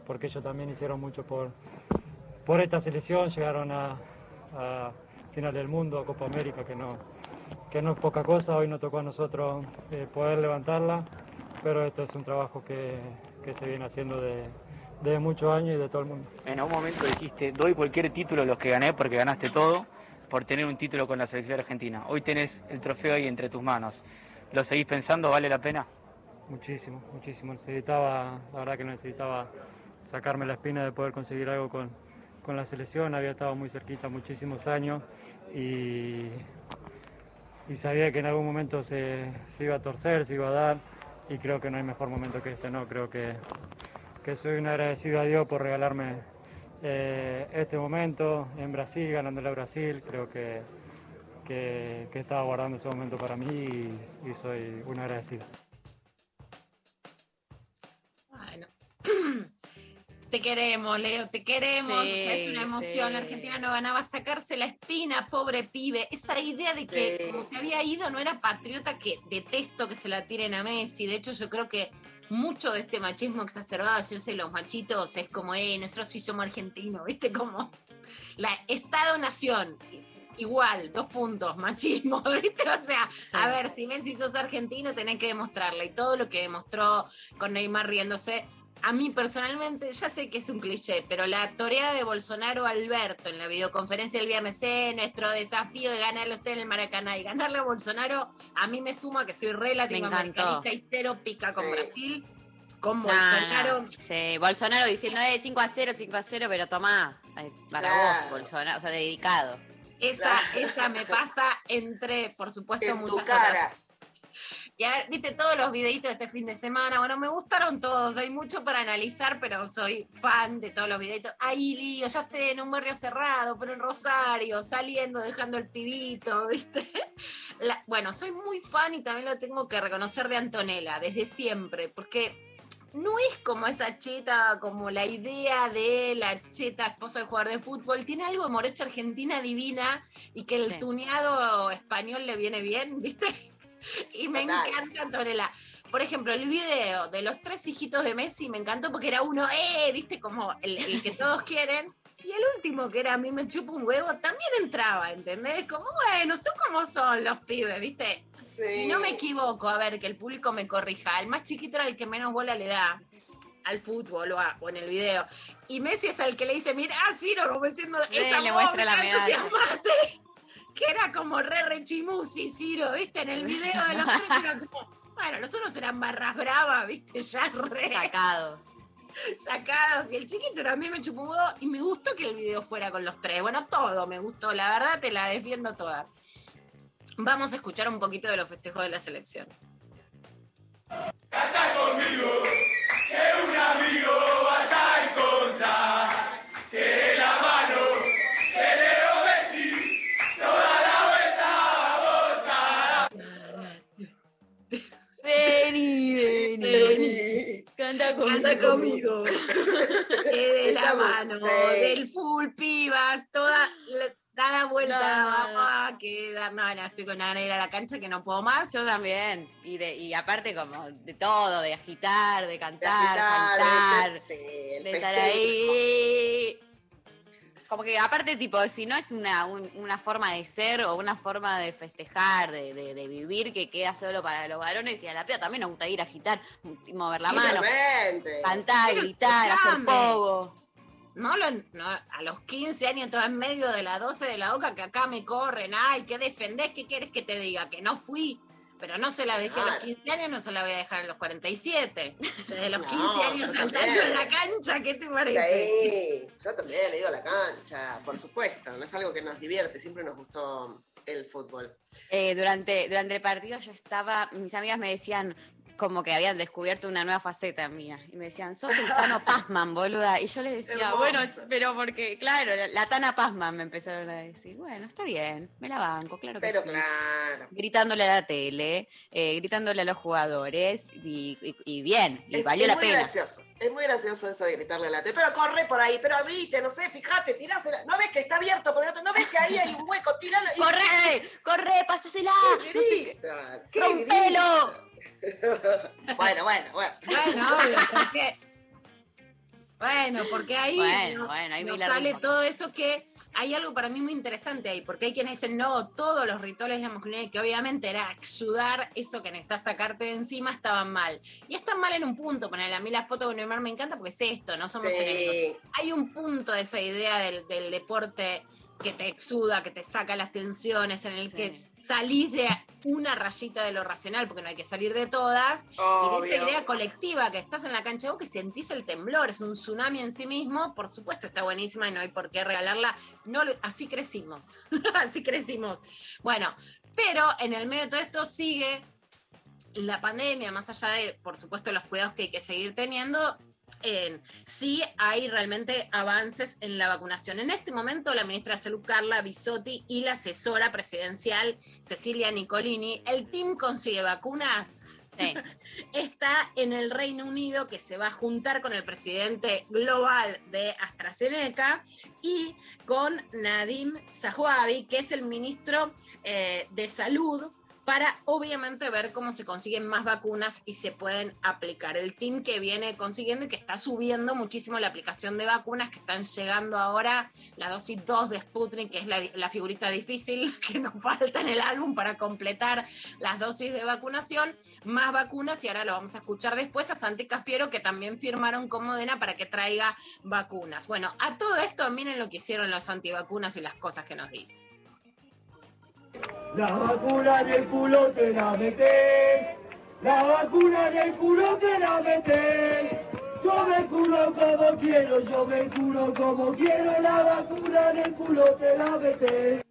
porque ellos también hicieron mucho por, por esta selección, llegaron a, a final del mundo, a Copa América, que no, que no es poca cosa, hoy nos tocó a nosotros eh, poder levantarla, pero esto es un trabajo que, que se viene haciendo de, de muchos años y de todo el mundo. En algún momento dijiste, doy cualquier título a los que gané porque ganaste todo por tener un título con la selección argentina. Hoy tenés el trofeo ahí entre tus manos. ¿Lo seguís pensando? ¿Vale la pena? Muchísimo, muchísimo. Necesitaba, la verdad que necesitaba sacarme la espina de poder conseguir algo con, con la selección. Había estado muy cerquita muchísimos años y, sabía que en algún momento se, iba a torcer, se iba a dar y creo que no hay mejor momento que este, ¿no? Creo que, que soy un agradecido a Dios por regalarme eh, este momento en Brasil, ganándole a Brasil. Creo que, que, que estaba guardando ese momento para mí y, y soy un agradecido. Bueno. [CLEARS THROAT] Te queremos, Leo, te queremos. Sí, o sea, es una emoción. sí. La Argentina no ganaba sacarse la espina, pobre pibe. Esa idea de que Sí. como se había ido no era patriota, que detesto que se la tiren a Messi. De hecho, yo creo que mucho de este machismo exacerbado, decirse los machitos, es como, eh, nosotros sí somos argentinos, [LAUGHS] ¿viste? Como la Estado-Nación. Igual, dos puntos, machismo, [LAUGHS] ¿viste? O sea, a ver, si Messi sos argentino, tenés que demostrarle. Y todo lo que demostró con Neymar riéndose, a mí personalmente, ya sé que es un cliché, pero la toreada de Bolsonaro Alberto en la videoconferencia el viernes, eh, nuestro desafío de ganarle a usted en el Maracaná y ganarle a Bolsonaro, a mí me suma que soy re latinoamericanista y cero pica con. Brasil, con No, Bolsonaro. no, Sí, Bolsonaro diciendo, eh, 5 a 0, 5 a 0, pero tomá. eh, Para Claro. vos, Bolsonaro, o sea, dedicado. Esa, esa me pasa entre, por supuesto, En tu muchas cara. otras. Ya viste todos los videitos de este fin de semana. Bueno, me gustaron todos. Hay mucho para analizar, pero soy fan de todos los videitos. Hay lío, ya sé, en un barrio cerrado, pero en Rosario, saliendo, dejando el pibito, [LAUGHS] ¿viste? La- bueno, soy muy fan y también lo tengo que reconocer de Antonella, desde siempre, porque no es como esa cheta, como la idea de la cheta esposa del jugador de fútbol. Tiene algo de morocha argentina divina y que el Sí. tuneado español le viene bien, ¿viste? [LAUGHS] Y me Total. encanta Antonella. Por ejemplo, el video de los tres hijitos de Messi me encantó porque era uno, ¡eh! ¿Viste? Como el, el que todos quieren. Y el último, que era a mí me chupa un huevo, también entraba, ¿entendés? Como, bueno, son como son los pibes, ¿viste? Si Sí. no me equivoco, a ver, que el público me corrija, el más chiquito era el que menos bola le da al fútbol o, a- o en el video. Y Messi es el que le dice, mira, Ciro, como diciendo, Sí, esa le muestra la me medalla. Entusiasmaste". Que era como re rechimusi, Ciro, ¿viste? En el video de los tres [LAUGHS] era como, bueno, los otros eran barras bravas, ¿viste? Ya re Sacados. sacados. Y el chiquito mí me chupó un y me gustó que el video fuera con los tres. Bueno, todo me gustó, la verdad te la defiendo toda. Vamos a escuchar un poquito de los festejos de la selección. Vení, Canta conmigo. Anda conmigo. Que [LAUGHS] de la mano, sí. del full piba, toda, la- da la vuelta, No. vamos a quedar. No, no, estoy con ganas de ir a la cancha que no puedo más. Yo también. Y, de, y aparte como de todo, de agitar, de De cantar, agitar, de ser- sí, el de estar ahí. Como que aparte, tipo, si no es una, un- una forma de ser o una forma de festejar, de, de- de vivir que queda solo para los varones y a la piba también nos gusta ir a agitar, mover la mano, cantar, Pero gritar, hacer pogo. No, lo, no, a los 15 años estaba en medio de la 12 de la boca que acá me corren. Ay, ¿qué defendés? ¿Qué quieres que te diga? Que no fui. Pero no se la dejé a los Claro. 15 años, no se la voy a dejar a los 47. Desde los [LAUGHS] No, 15 años saltando también. en la cancha, ¿qué te parece? Sí, yo también he ido a la cancha, por supuesto. No es algo que nos divierte, siempre nos gustó el fútbol. Eh, durante, durante el partido yo estaba, mis amigas me decían como que habían descubierto una nueva faceta mía. Y me decían, sos el Tano [LAUGHS] Pazman, boluda. Y yo les decía, Hermoso. bueno, pero porque, claro, la, la Tana Pazman me empezaron a decir, bueno, está bien, me la banco, claro que Pero sí. claro. Gritándole a la tele, eh, gritándole a los jugadores, y, y- y bien, y Es, valió es la muy pena. gracioso. Es muy gracioso eso de gritarle a la tele. Pero corre por ahí, pero abrite, no sé, fíjate, tirásela. ¿No ves que está abierto por el otro? ¿No ves que ahí hay un hueco? Tiralo. y- [LAUGHS] ¡Corre! ¡Corre! ¡Pásasela! ¡Qué No sé qué. grita! ¡Qué ¡Rompelo! grita! Bueno, bueno, bueno. Bueno, obvio, porque. Bueno, porque ahí, Bueno, ahí nos sale todo eso que hay algo para mí muy interesante ahí, porque hay quienes dicen, no, todos los rituales de la masculinidad, que obviamente era exudar eso que necesitas sacarte de encima, estaban mal. Y están mal en un punto, poner a mí la foto de Neymar me encanta porque es esto, no somos. Sí. Hay un punto de esa idea del, del deporte que te exuda, que te saca las tensiones, en el que salís de una rayita de lo racional, porque no hay que salir de todas, y de Obvio. esa idea colectiva que estás en la cancha, vos que sentís el temblor, es un tsunami en sí mismo, por supuesto está buenísima y no hay por qué regalarla. No, lo- así crecimos, [LAUGHS] así crecimos. Bueno, pero en el medio de todo esto sigue la pandemia, más allá de, por supuesto, los cuidados que hay que seguir teniendo. En, sí hay realmente avances en la vacunación. En este momento, la ministra de Salud, Carla Bisotti, y la asesora presidencial, Cecilia Nicolini, el team consigue vacunas Sí. [LAUGHS] está en el Reino Unido que se va a juntar con el presidente global de AstraZeneca y con Nadim Zahawi, que es el ministro eh, de Salud para obviamente ver cómo se consiguen más vacunas y se pueden aplicar. El team que viene consiguiendo y que está subiendo muchísimo la aplicación de vacunas que están llegando ahora, la dosis 2 de Sputnik, que es la, la figurita difícil [LAUGHS] que nos falta en el álbum para completar las dosis de vacunación, más vacunas y ahora lo vamos a escuchar después a Santi Cafiero que también firmaron con Modena para que traiga vacunas. Bueno, a todo esto miren lo que hicieron los antivacunas y las cosas que nos dicen. La vacuna en el culo te la metes. La vacuna en el culo te la metes. Yo me curo como quiero, yo me curo como quiero. La vacuna en el culo te la metes.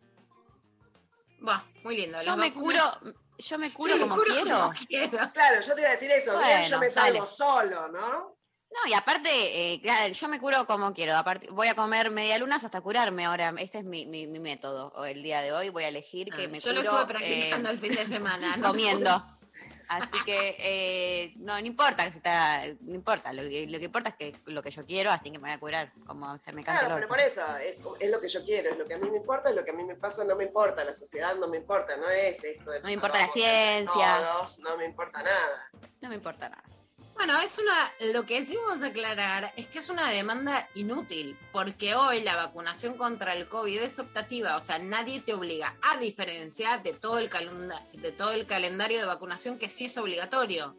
Va, muy lindo. Yo me vacunas- curo, yo me curo Sí, como curo quiero. como quiero. Claro, yo te iba a decir eso, bien, yo me salgo dale. solo, ¿no? No, y aparte, eh, claro, yo me curo como quiero. Aparte, voy a comer medialunas hasta curarme ahora. Ese es mi, mi- mi método. O El día de hoy voy a elegir que Ah, me yo lo curo estuve practicando eh, el fin de semana. [LAUGHS] no comiendo. Así que eh, no, no importa que si está, no importa. Lo, que- lo que importa es que lo que yo quiero, así que me voy a curar como se me canta Claro, pero por eso, es, es lo que yo quiero, es lo que a mí me importa, es lo que a mí me pasa, no me importa, la sociedad no me importa, no es esto de No me importa la ciencia. todos, no me importa nada. No me importa nada. Bueno, es una, lo que sí vamos a aclarar es que es una demanda inútil, porque hoy la vacunación contra el COVID es optativa, o sea, nadie te obliga, a diferencia de todo el, calenda- de todo el calendario de vacunación que sí es obligatorio.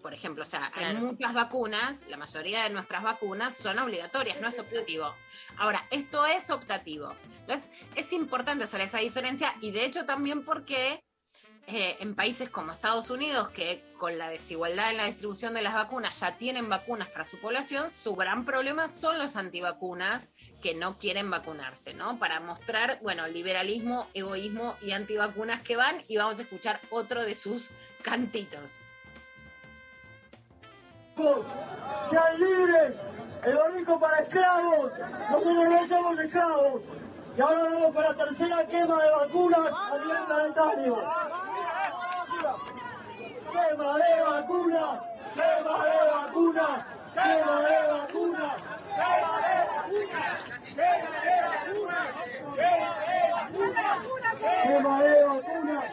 Por ejemplo, o sea, hay Claro. muchas vacunas, la mayoría de nuestras vacunas son obligatorias, no es optativo. Ahora, esto es optativo. Entonces, es importante hacer esa diferencia y de hecho también porque eh, en países como Estados Unidos, que con la desigualdad en la distribución de las vacunas ya tienen vacunas para su población, su gran problema son los antivacunas que no quieren vacunarse, ¿no? Para mostrar, bueno, liberalismo, egoísmo y antivacunas que van y vamos a escuchar otro de sus cantitos. Sean libres, el barrico para esclavos, nosotros no somos esclavos. Y ahora vamos con la tercera quema de vacunas a nivel planetario. Quema de vacunas, quema de vacunas, quema de vacunas, quema de vacunas, quema de vacunas,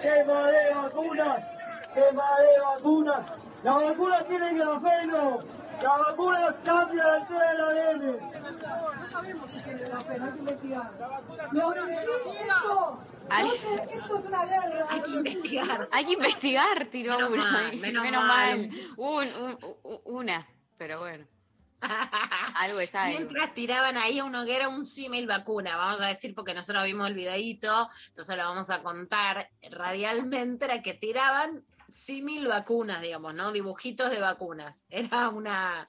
quema de vacunas, quema de vacunas. Las vacunas tienen grafeno, las vacunas cambian el té del ADN. No sabemos si tiene grafeno, hay que investigar. ¡Lo necesito! Ay. Esto es una guerra. Hay que investigar. Hay que investigar, tiró Menos una. mal, [LAUGHS] menos mal. Un- un- un- una, pero bueno. Algo es algo. Mientras tiraban ahí a una hoguera un símil vacuna, vamos a decir, porque nosotros vimos el videíto, entonces lo vamos a contar radialmente, era que tiraban símil vacunas, digamos, ¿no? Dibujitos de vacunas. Era una...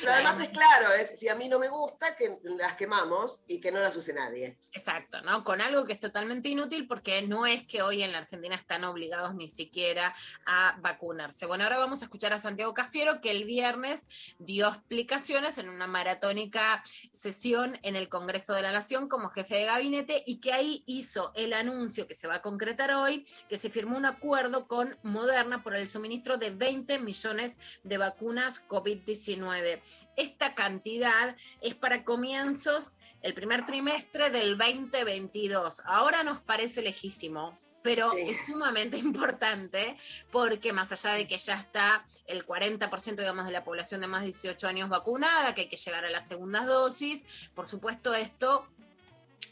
Pero además es claro, es, si a mí no me gusta, que las quemamos y que no las use nadie. Exacto, ¿no? Con algo que es totalmente inútil porque no es que hoy en la Argentina están obligados ni siquiera a vacunarse. Bueno, ahora vamos a escuchar a Santiago Cafiero que el viernes dio explicaciones en una maratónica sesión en el Congreso de la Nación como jefe de gabinete y que ahí hizo el anuncio que se va a concretar hoy, que se firmó un acuerdo con Moderna por el suministro de 20 millones de vacunas COVID-19. Esta cantidad es para comienzos el primer trimestre del 2022. Ahora nos parece lejísimo, pero Sí. es sumamente [LAUGHS] importante porque más allá de que ya está el 40% digamos, de la población de más de 18 años vacunada, que hay que llegar a las segundas dosis, por supuesto esto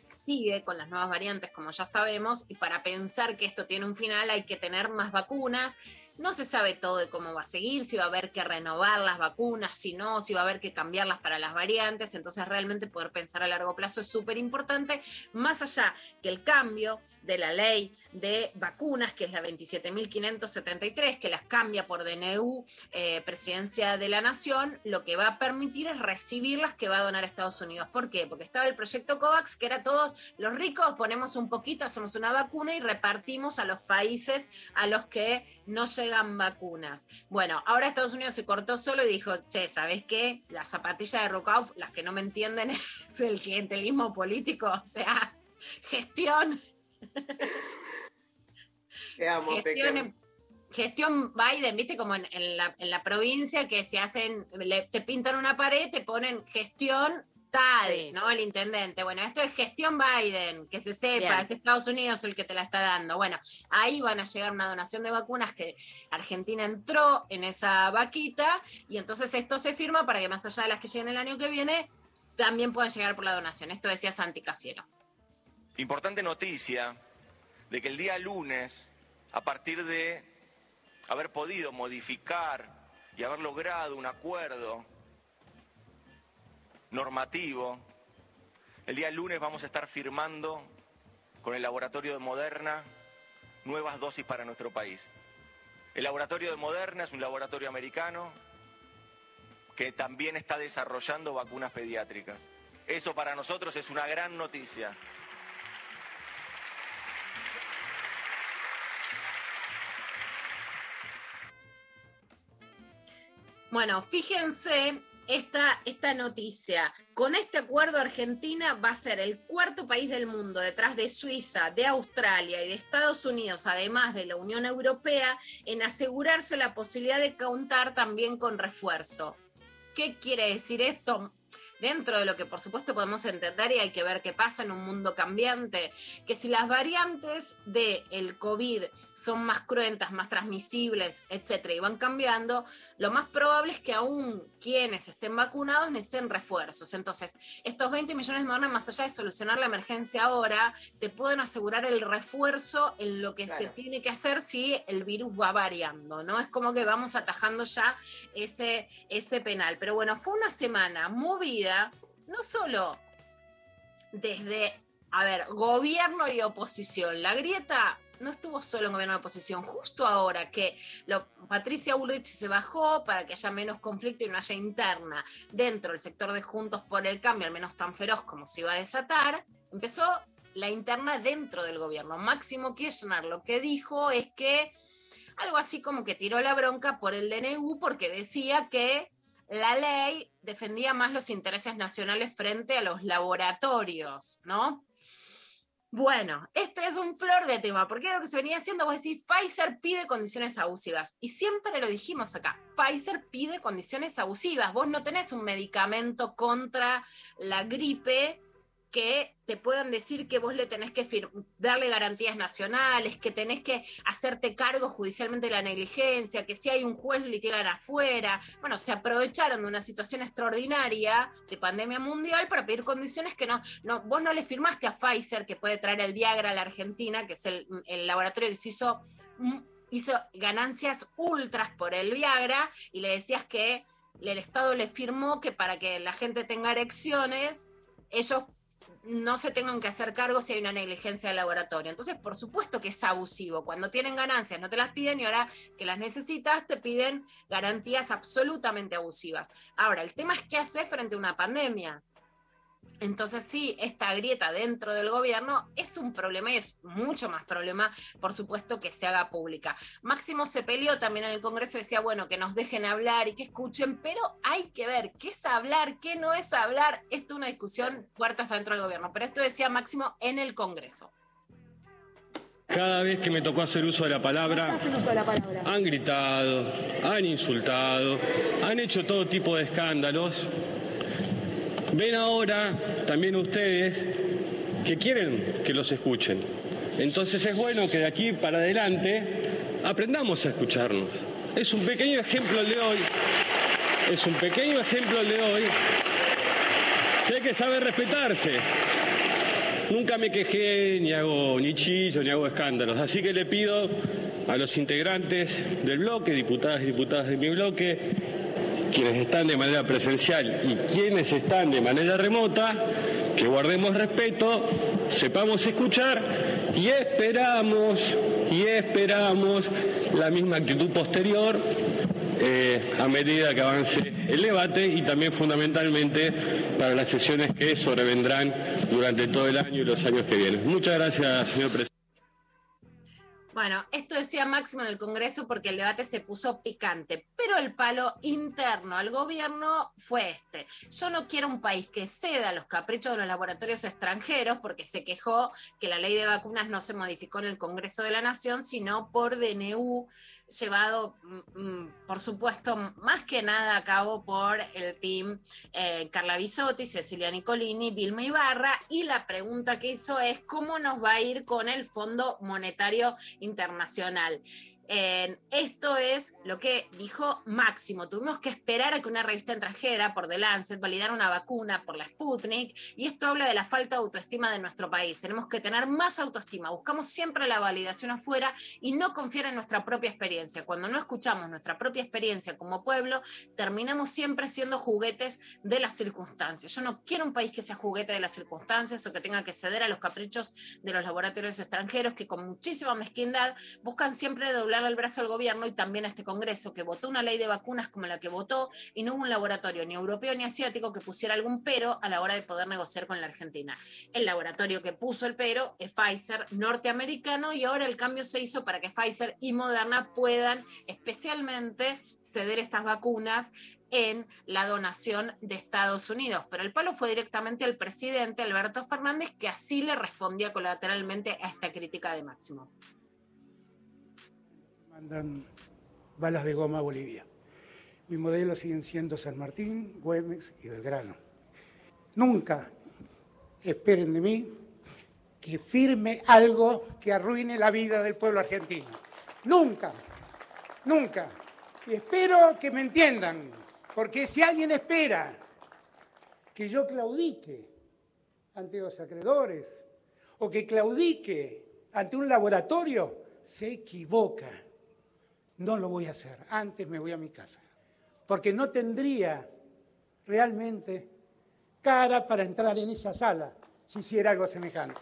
sigue con las nuevas variantes, como ya sabemos, y para pensar que esto tiene un final hay que tener más vacunas. No se sabe todo de cómo va a seguir, si va a haber que renovar las vacunas, si no, si va a haber que cambiarlas para las variantes. Entonces, realmente poder pensar a largo plazo es súper importante, más allá que el cambio de la ley de vacunas, que es la 27.573, que las cambia por DNU, eh, Presidencia de la Nación, lo que va a permitir es recibir las que va a donar Estados Unidos. ¿Por qué? Porque estaba el proyecto COVAX, que era todos los ricos, ponemos un poquito, hacemos una vacuna y repartimos a los países a los que no llegan vacunas. Bueno, ahora Estados Unidos se cortó solo y dijo, che, ¿sabes qué? La zapatilla de Rocauf, las que no me entienden, [LAUGHS] es el clientelismo político, o sea, [LAUGHS] gestión, Te amo, gestión, gestión Biden, viste, como en, en la, en la provincia que se hacen, le- te pintan una pared, te ponen gestión tal, Sí. ¿no? El intendente. Bueno, esto es gestión Biden, que se sepa, Bien. es Estados Unidos el que te la está dando. Bueno, ahí van a llegar una donación de vacunas que Argentina entró en esa vaquita y entonces esto se firma para que más allá de las que lleguen el año que viene, también puedan llegar por la donación. Esto decía Santi Cafiero. Importante noticia de que el día lunes, a partir de haber podido modificar y haber logrado un acuerdo normativo, el día lunes vamos a estar firmando con el laboratorio de Moderna nuevas dosis para nuestro país. El laboratorio de Moderna es un laboratorio americano que también está desarrollando vacunas pediátricas. Eso para nosotros es una gran noticia. Bueno, fíjense esta, esta noticia. Con este acuerdo, Argentina va a ser el cuarto país del mundo, detrás de Suiza, de Australia y de Estados Unidos, además de la Unión Europea, en asegurarse la posibilidad de contar también con refuerzo. ¿Qué quiere decir esto? Dentro de lo que por supuesto podemos entender y hay que ver qué pasa en un mundo cambiante, que si las variantes del COVID son más cruentas, más transmisibles, etcétera, y van cambiando, lo más probable es que aún quienes estén vacunados necesiten refuerzos. Entonces, estos 20 millones de vacunas, más allá de solucionar la emergencia ahora, te pueden asegurar el refuerzo en lo que se tiene que hacer si el virus va variando, ¿no? Es como que vamos atajando ya ese, ese penal. Pero bueno, fue una semana movida, no solo desde, a ver, gobierno y oposición. La grieta no estuvo solo en gobierno y oposición, justo ahora que Patricia Ulrich se bajó para que haya menos conflicto y no haya interna dentro del sector de Juntos por el Cambio, al menos tan feroz como se iba a desatar, empezó la interna dentro del gobierno. Máximo Kirchner lo que dijo es que algo así como que tiró la bronca por el DNU porque decía que la ley defendía más los intereses nacionales frente a los laboratorios, ¿no? Bueno, este es un flor de tema, porque era lo que se venía haciendo, vos decís, Pfizer pide condiciones abusivas, y siempre lo dijimos acá, Pfizer pide condiciones abusivas, vos no tenés un medicamento contra la gripe que te puedan decir que vos le tenés que darle garantías nacionales, que tenés que hacerte cargo judicialmente de la negligencia, que si hay un juez litigan afuera. Bueno, se aprovecharon de una situación extraordinaria de pandemia mundial para pedir condiciones que no, no vos no le firmaste a Pfizer que puede traer el Viagra a la Argentina, que es el, el laboratorio que se hizo, mm, hizo ganancias ultras por el Viagra, y le decías que el Estado le firmó que para que la gente tenga erecciones, ellos no se tengan que hacer cargo si hay una negligencia del laboratorio. Entonces, por supuesto que es abusivo. Cuando tienen ganancias no te las piden y ahora que las necesitas te piden garantías absolutamente abusivas. Ahora, el tema es qué hacer frente a una pandemia. Entonces sí, esta grieta dentro del gobierno es un problema y es mucho más problema, por supuesto, que se haga pública. Máximo se peleó también en el Congreso, decía, bueno, que nos dejen hablar y que escuchen, pero hay que ver qué es hablar, qué no es hablar. Esto es una discusión puertas adentro del gobierno, pero esto decía Máximo en el Congreso. Cada vez que me tocó hacer uso de la palabra, han gritado, han insultado, han hecho todo tipo de escándalos. Ven ahora también ustedes que quieren que los escuchen. Entonces es bueno que de aquí para adelante aprendamos a escucharnos. Es un pequeño ejemplo el de hoy. Es un pequeño ejemplo de hoy. Que hay que saber respetarse. Nunca me quejé, ni hago ni chillo, ni hago escándalos. Así que le pido a los integrantes del bloque, diputadas y diputadas de mi bloque, quienes están de manera presencial y quienes están de manera remota, que guardemos respeto, sepamos escuchar y esperamos, y esperamos la misma actitud posterior eh, a medida que avance el debate y también fundamentalmente para las sesiones que sobrevendrán durante todo el año y los años que vienen. Muchas gracias, señor presidente. Bueno, esto decía Máximo en el Congreso porque el debate se puso picante, pero el palo interno al gobierno fue este. Yo no quiero un país que ceda a los caprichos de los laboratorios extranjeros porque se quejó que la ley de vacunas no se modificó en el Congreso de la Nación, sino por DNU llevado, mm, mm, por supuesto, más que nada a cabo por el team eh, Carla Bisotti, Cecilia Nicolini, Vilma Ibarra, y la pregunta que hizo es cómo nos va a ir con el Fondo Monetario Internacional. Esto es lo que dijo Máximo. Tuvimos que esperar a que una revista extranjera, por The Lancet, validara una vacuna por la Sputnik, y esto habla de la falta de autoestima de nuestro país. Tenemos que tener más autoestima. Buscamos siempre la validación afuera y no confiar en nuestra propia experiencia. Cuando no escuchamos nuestra propia experiencia como pueblo, terminamos siempre siendo juguetes de las circunstancias. Yo no quiero un país que sea juguete de las circunstancias o que tenga que ceder a los caprichos de los laboratorios extranjeros que con muchísima mezquindad buscan siempre doblar el brazo al gobierno y también a este Congreso, que votó una ley de vacunas como la que votó y no hubo un laboratorio ni europeo ni asiático que pusiera algún pero a la hora de poder negociar con la Argentina. El laboratorio que puso el pero es Pfizer norteamericano y ahora el cambio se hizo para que Pfizer y Moderna puedan especialmente ceder estas vacunas en la donación de Estados Unidos. Pero el palo fue directamente al presidente Alberto Fernández, que así le respondía colateralmente a esta crítica de Máximo mandan balas de goma a Bolivia. Mi modelo siguen siendo San Martín, Güemes y Belgrano. Nunca esperen de mí que firme algo que arruine la vida del pueblo argentino. Nunca, nunca. Y espero que me entiendan, porque si alguien espera que yo claudique ante los acreedores o que claudique ante un laboratorio, se equivoca no lo voy a hacer. Antes me voy a mi casa. Porque no tendría realmente cara para entrar en esa sala si hiciera algo semejante.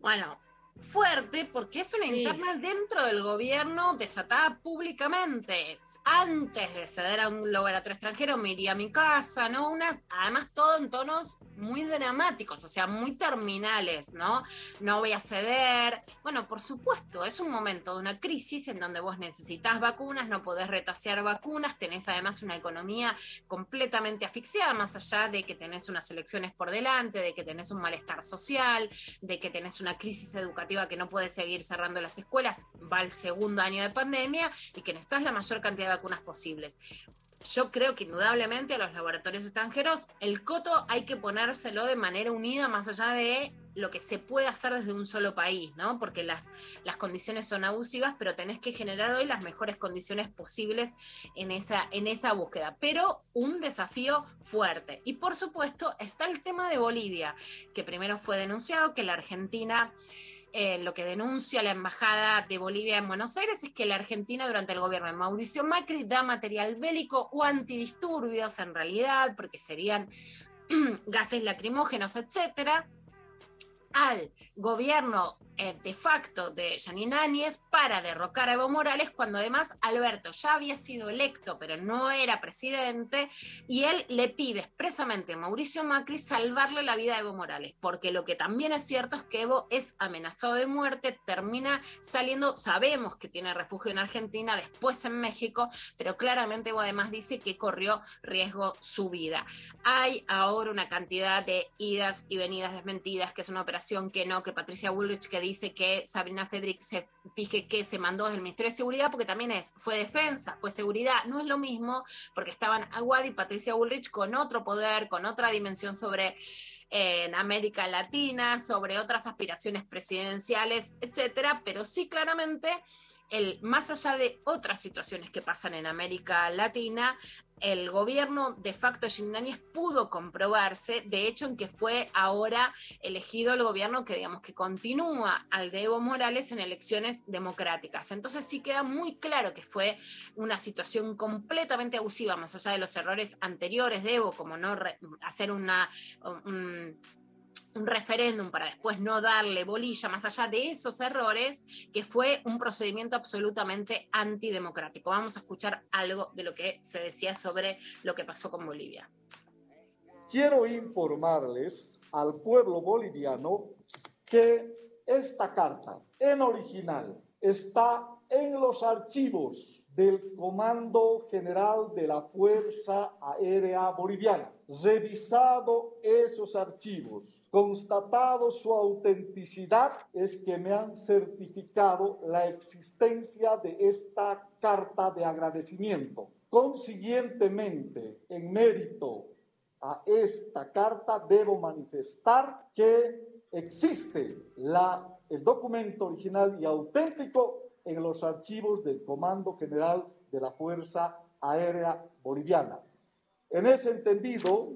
Bueno, fuerte porque es una interna dentro del gobierno desatada públicamente. Antes de ceder a un laboratorio extranjero me iría a mi casa, ¿no? Unas, además todo en tonos muy dramáticos, o sea, muy terminales, ¿no? No voy a ceder. Bueno, por supuesto, es un momento de una crisis en donde vos necesitas vacunas, no podés retasear vacunas, tenés además una economía completamente asfixiada, más allá de que tenés unas elecciones por delante, de que tenés un malestar social, de que tenés una crisis educativa que no puede seguir cerrando las escuelas, va el segundo año de pandemia y que necesitas la mayor cantidad de vacunas posibles yo creo que indudablemente a los laboratorios extranjeros el coto hay que ponérselo de manera unida más allá de lo que se puede hacer desde un solo país, ¿no? Porque las, las condiciones son abusivas, pero tenés que generar hoy las mejores condiciones posibles en esa, en esa búsqueda. Pero un desafío fuerte. Y por supuesto está el tema de Bolivia, que primero fue denunciado, que la Argentina eh, lo que denuncia la Embajada de Bolivia en Buenos Aires es que la Argentina durante el gobierno de Mauricio Macri da material bélico o antidisturbios en realidad, porque serían [CLEARS THROAT] gases lacrimógenos, etcétera, al gobierno eh, de facto de Janine Áñez para derrocar a Evo Morales, cuando además Alberto ya había sido electo, pero no era presidente, y él le pide expresamente a Mauricio Macri salvarle la vida a Evo Morales, porque lo que también es cierto es que Evo es amenazado de muerte, termina saliendo, sabemos que tiene refugio en Argentina, después en México, pero claramente Evo además dice que corrió riesgo su vida. Hay ahora una cantidad de idas y venidas desmentidas, que es una operación que no, que Patricia Bullrich que dice que Sabrina Federic se fije que se mandó desde el Ministerio de Seguridad, porque también es, fue defensa, fue seguridad, no es lo mismo, porque estaban Aguad y Patricia Bullrich con otro poder, con otra dimensión sobre en América Latina, sobre otras aspiraciones presidenciales, etcétera, pero sí claramente el, más allá de otras situaciones que pasan en América Latina, el gobierno de facto de Áñez pudo comprobarse, de hecho, en que fue ahora elegido el gobierno que, digamos, que continúa al de Evo Morales en elecciones democráticas. Entonces sí queda muy claro que fue una situación completamente abusiva, más allá de los errores anteriores de Evo, como no hacer una un referéndum para después no darle bolilla, más allá de esos errores, que fue un procedimiento absolutamente antidemocrático. Vamos a escuchar algo de lo que se decía sobre lo que pasó con Bolivia. Quiero informarles al pueblo boliviano que esta carta en original está en los archivos del Comando General de la Fuerza Aérea Boliviana. Revisado esos archivos, constatado su autenticidad, es que me han certificado la existencia de esta carta de agradecimiento. Consiguientemente, en mérito a esta carta, debo manifestar que existe la, el documento original y auténtico en los archivos del Comando General de la Fuerza Aérea Boliviana. En ese entendido,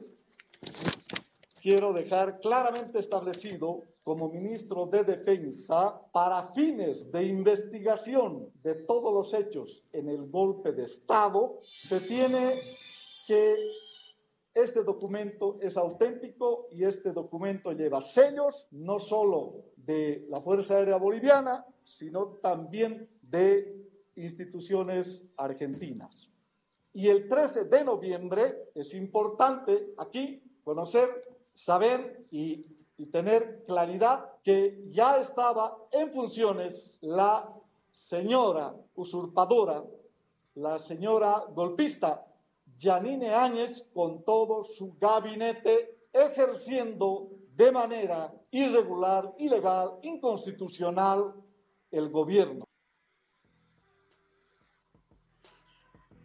quiero dejar claramente establecido como ministro de Defensa, para fines de investigación de todos los hechos en el golpe de Estado, se tiene que este documento es auténtico y este documento lleva sellos no solo de la Fuerza Aérea Boliviana, sino también de instituciones argentinas. Y el 13 de noviembre es importante aquí conocer, saber y, tener claridad que ya estaba en funciones la señora usurpadora, la señora golpista Janine Áñez con todo su gabinete ejerciendo de manera irregular, ilegal, inconstitucional el gobierno.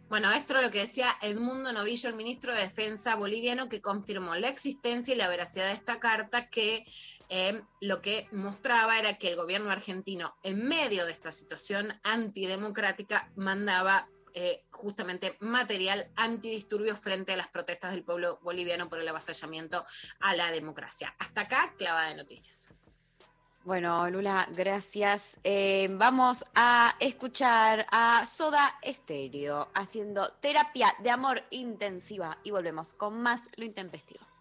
Bueno, esto es lo que decía Edmundo Novillo, el ministro de Defensa boliviano, que confirmó la existencia y la veracidad de esta carta que eh, lo que mostraba era que el gobierno argentino, en medio de esta situación antidemocrática, mandaba eh, justamente material antidisturbios frente a las protestas del pueblo boliviano por el avasallamiento a la democracia. Hasta acá, clavada de noticias. Bueno, Lula, gracias. Eh, vamos a escuchar a Soda Stereo haciendo terapia de amor intensiva y volvemos con más Lo Intempestivo.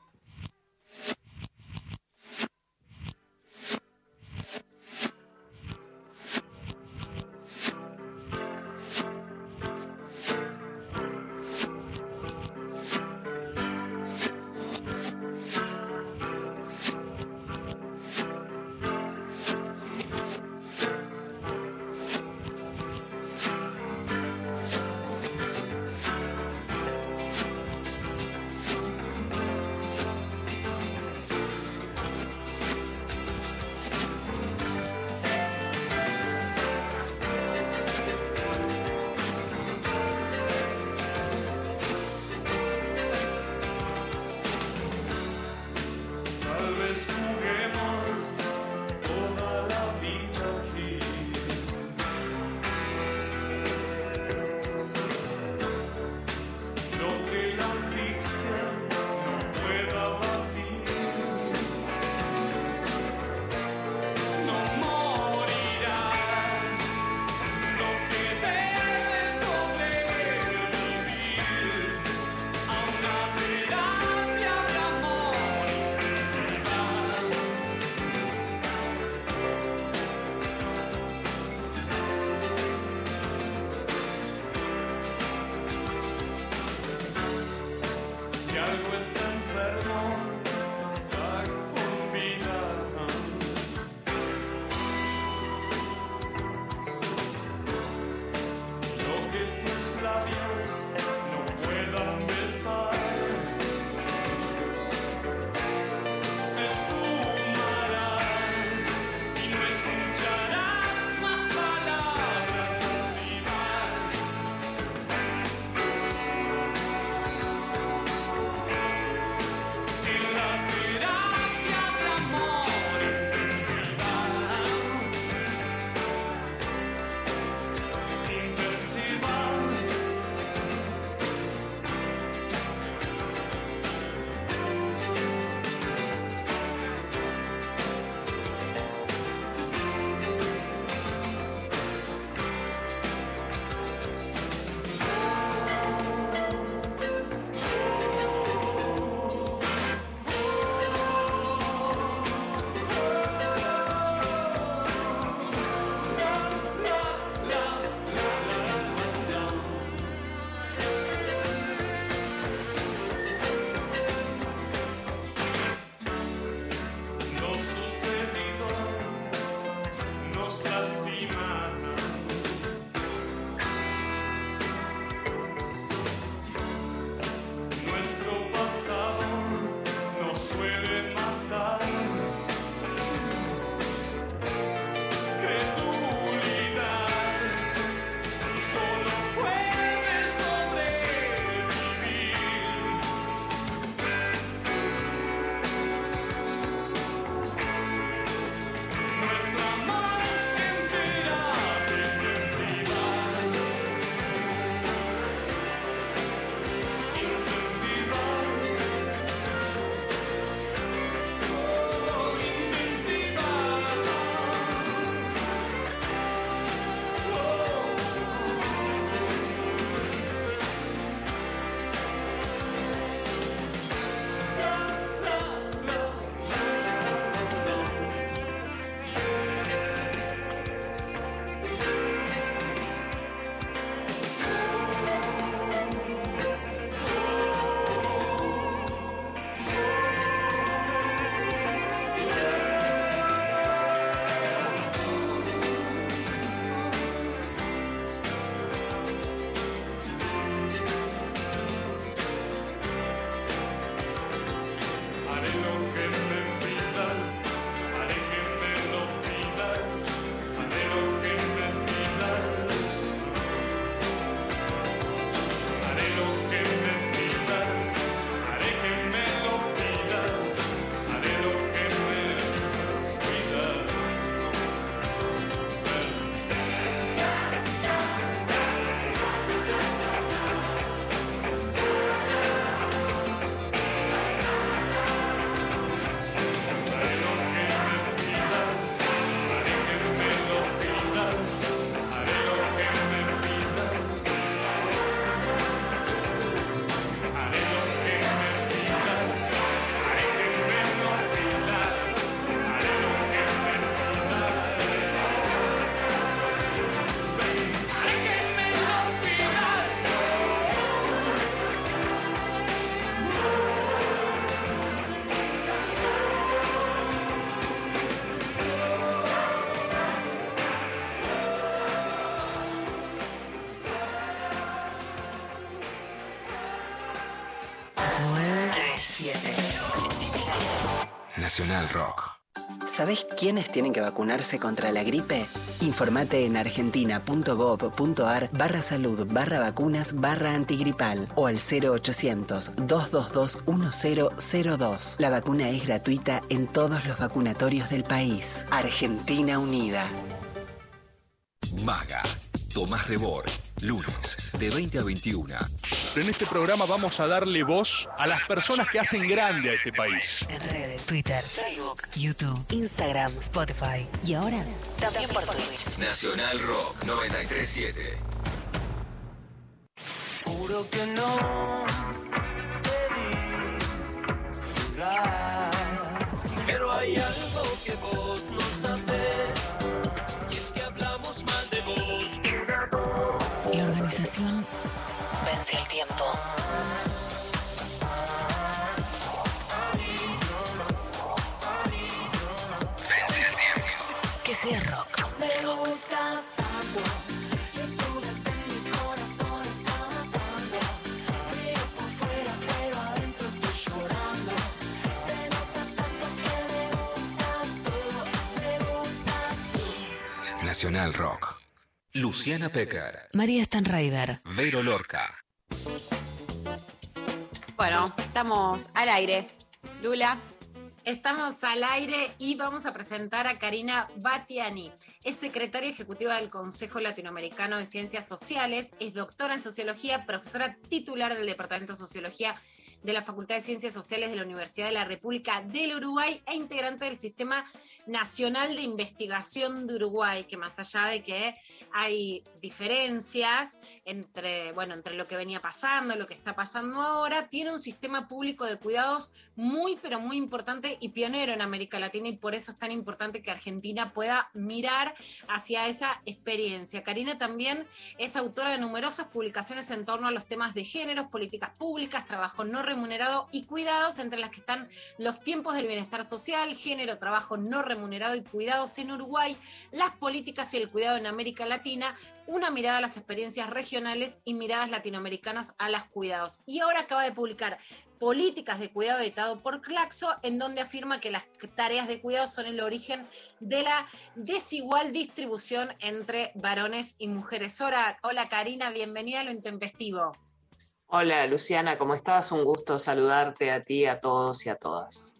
Nacional Rock. ¿Sabés quiénes tienen que vacunarse contra la gripe? Informate en argentina.gov.ar barra salud barra vacunas barra antigripal o al 0800-222-1002. La vacuna es gratuita en todos los vacunatorios del país. Argentina Unida. Maga. Tomás Rebor. Lunes, de 20 a 21. En este programa vamos a darle voz a las personas que hacen grande a este país. En redes, Twitter, Facebook, YouTube, Instagram, Spotify y ahora también por Twitch. Nacional Rock 937. Juro que no te. Pero hay algo que vos no sabes. Y es que hablamos mal de vos. La organización vence el tiempo. Vence el tiempo. Que sea rock. Tú. Nacional Rock. Luciana Pecker. María Stanraiver. Vero Lorca. Bueno, estamos al aire. Lula. Estamos al aire y vamos a presentar a Karina Batiani. Es secretaria ejecutiva del Consejo Latinoamericano de Ciencias Sociales, es doctora en sociología, profesora titular del Departamento de Sociología de la Facultad de Ciencias Sociales de la Universidad de la República del Uruguay e integrante del Sistema Nacional de Investigación de Uruguay, que más allá de que hay diferencias entre, bueno, entre lo que venía pasando, lo que está pasando ahora, tiene un sistema público de cuidados muy, pero muy importante y pionero en América Latina y por eso es tan importante que Argentina pueda mirar hacia esa experiencia. Karina también es autora de numerosas publicaciones en torno a los temas de géneros, políticas públicas, trabajo no remunerado y cuidados, entre las que están los tiempos del bienestar social, género, trabajo no remunerado y cuidados en Uruguay, las políticas y el cuidado en América Latina, una mirada a las experiencias regionales y miradas latinoamericanas a los cuidados. Y ahora acaba de publicar Políticas de Cuidado editado por Claxo, en donde afirma que las tareas de cuidado son el origen de la desigual distribución entre varones y mujeres. Hola, hola Karina, bienvenida a lo intempestivo. Hola Luciana, ¿cómo estás? Un gusto saludarte a ti, a todos y a todas.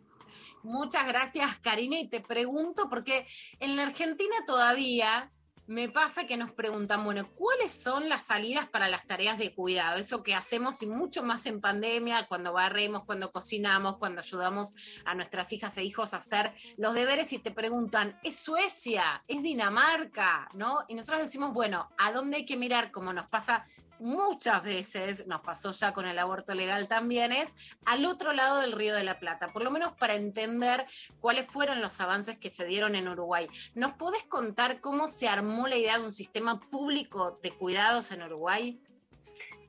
Muchas gracias, Karina, y te pregunto, porque en la Argentina todavía me pasa que nos preguntan, bueno, ¿cuáles son las salidas para las tareas de cuidado? Eso que hacemos y mucho más en pandemia, cuando barremos, cuando cocinamos, cuando ayudamos a nuestras hijas e hijos a hacer los deberes y te preguntan, ¿es Suecia? ¿Es Dinamarca? ¿No? Y nosotros decimos, bueno, ¿a dónde hay que mirar? Como nos pasa muchas veces, nos pasó ya con el aborto legal también, es al otro lado del Río de la Plata, por lo menos para entender cuáles fueron los avances que se dieron en Uruguay. ¿Nos podés contar cómo se armó la idea de un sistema público de cuidados en Uruguay?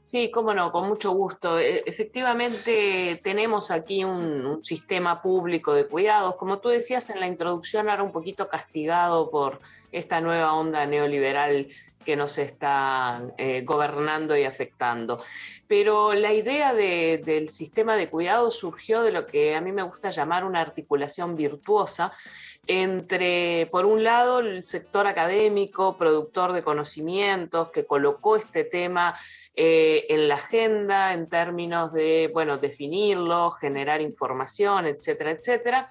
Sí, cómo no, con mucho gusto. E- Efectivamente, tenemos aquí un, sistema público de cuidados, como tú decías en la introducción, ahora un poquito castigado por esta nueva onda neoliberal que nos está eh, gobernando y afectando. Pero la idea de- del sistema de cuidados surgió de lo que a mí me gusta llamar una articulación virtuosa entre, por un lado, el sector académico, productor de conocimientos, que colocó este tema eh, en la agenda en términos de, bueno, definirlo, generar información, etcétera, etcétera.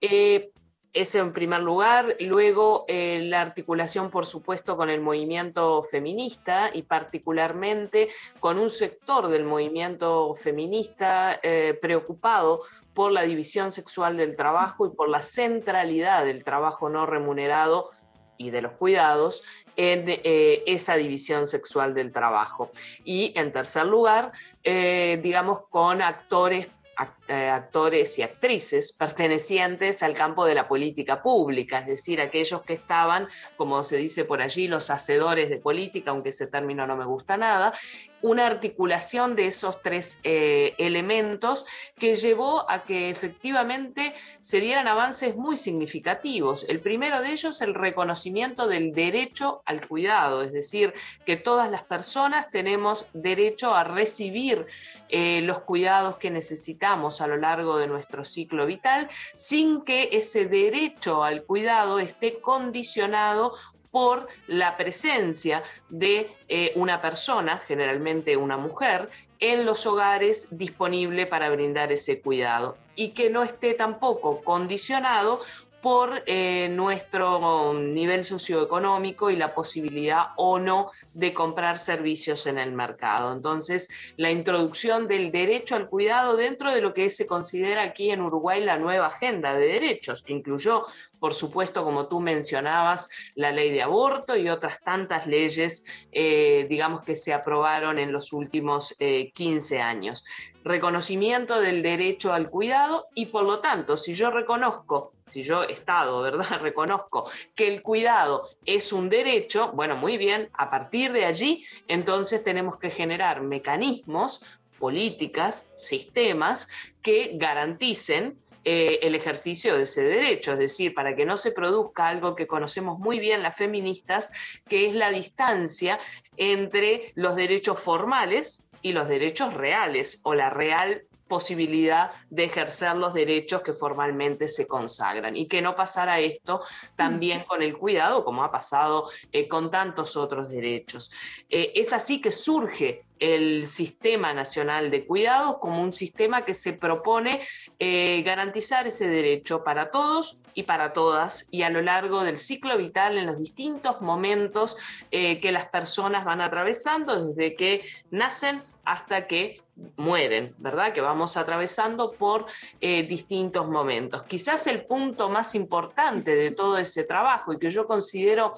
Eh, ese en primer lugar. Luego, eh, la articulación, por supuesto, con el movimiento feminista y particularmente con un sector del movimiento feminista eh, preocupado por la división sexual del trabajo y por la centralidad del trabajo no remunerado y de los cuidados en eh, esa división sexual del trabajo. Y en tercer lugar, digamos, con actores ac- eh, actores y actrices pertenecientes al campo de la política pública, es decir, aquellos que estaban, como se dice por allí, los hacedores de política, aunque ese término no me gusta nada, una articulación de esos tres eh, elementos que llevó a que efectivamente se dieran avances muy significativos. El primero de ellos, el reconocimiento del derecho al cuidado, es decir, que todas las personas tenemos derecho a recibir eh, los cuidados que necesitamos, a lo largo de nuestro ciclo vital sin que ese derecho al cuidado esté condicionado por la presencia de eh, una persona, generalmente una mujer, en los hogares disponible para brindar ese cuidado. Y que no esté tampoco condicionado por eh, nuestro nivel socioeconómico y la posibilidad o no de comprar servicios en el mercado. Entonces, la introducción del derecho al cuidado dentro de lo que se considera aquí en Uruguay la nueva agenda de derechos, que incluyó por supuesto, como tú mencionabas, la ley de aborto y otras tantas leyes, eh, digamos, que se aprobaron en los últimos 15 eh, años. Reconocimiento del derecho al cuidado y por lo tanto, si yo reconozco, si yo Estado, ¿verdad? [LAUGHS] Reconozco que el cuidado es un derecho, bueno, muy bien, a partir de allí, entonces tenemos que generar mecanismos políticas, sistemas que garanticen eh, el ejercicio de ese derecho, es decir, para que no se produzca algo que conocemos muy bien las feministas, que es la distancia entre los derechos formales y los derechos reales o la real posibilidad de ejercer los derechos que formalmente se consagran y que no pasara esto también con el cuidado como ha pasado eh, con tantos otros derechos. Eh, es así que surge el Sistema Nacional de Cuidado como un sistema que se propone eh, garantizar ese derecho para todos y para todas y a lo largo del ciclo vital en los distintos momentos que las personas van atravesando desde que nacen hasta que mueren, ¿verdad? Que vamos atravesando por eh, distintos momentos. Quizás el punto más importante de todo ese trabajo y que yo considero,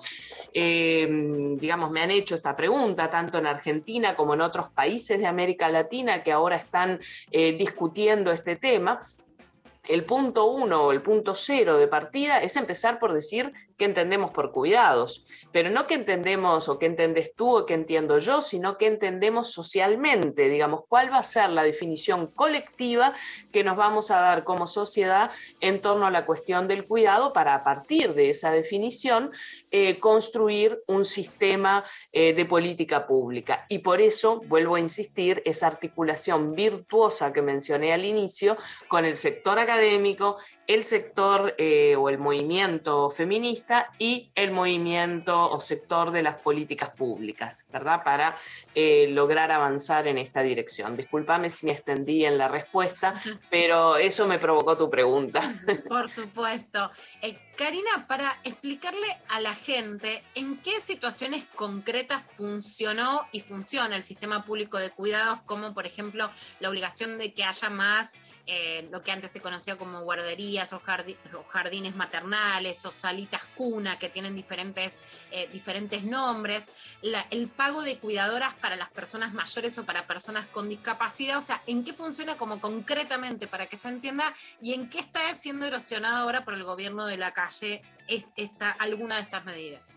eh, digamos, me han hecho esta pregunta tanto en Argentina como en otros países de América Latina que ahora están eh, discutiendo este tema, el punto uno o el punto cero de partida es empezar por decir qué entendemos por cuidados, pero no qué entendemos o qué entendés tú o qué entiendo yo, sino qué entendemos socialmente, digamos, cuál va a ser la definición colectiva que nos vamos a dar como sociedad en torno a la cuestión del cuidado para a partir de esa definición eh, construir un sistema eh, de política pública. Y por eso, vuelvo a insistir, esa articulación virtuosa que mencioné al inicio con el sector académico, el sector eh, o el movimiento feminista y el movimiento o sector de las políticas públicas, ¿verdad? Para eh, lograr avanzar en esta dirección. Discúlpame si me extendí en la respuesta, [LAUGHS] pero eso me provocó tu pregunta. [LAUGHS] Por supuesto. Eh, Karina, para explicarle a la gente en qué situaciones concretas funcionó y funciona el sistema público de cuidados, como por ejemplo la obligación de que haya más eh, lo que antes se conocía como guarderías o, jardines maternales o salitas cuna, que tienen diferentes, eh, diferentes nombres, el pago de cuidadoras para las personas mayores o para personas con discapacidad, o sea, en qué funciona como concretamente para que se entienda y en qué está siendo erosionado ahora por el gobierno de la calle esta, alguna de estas medidas.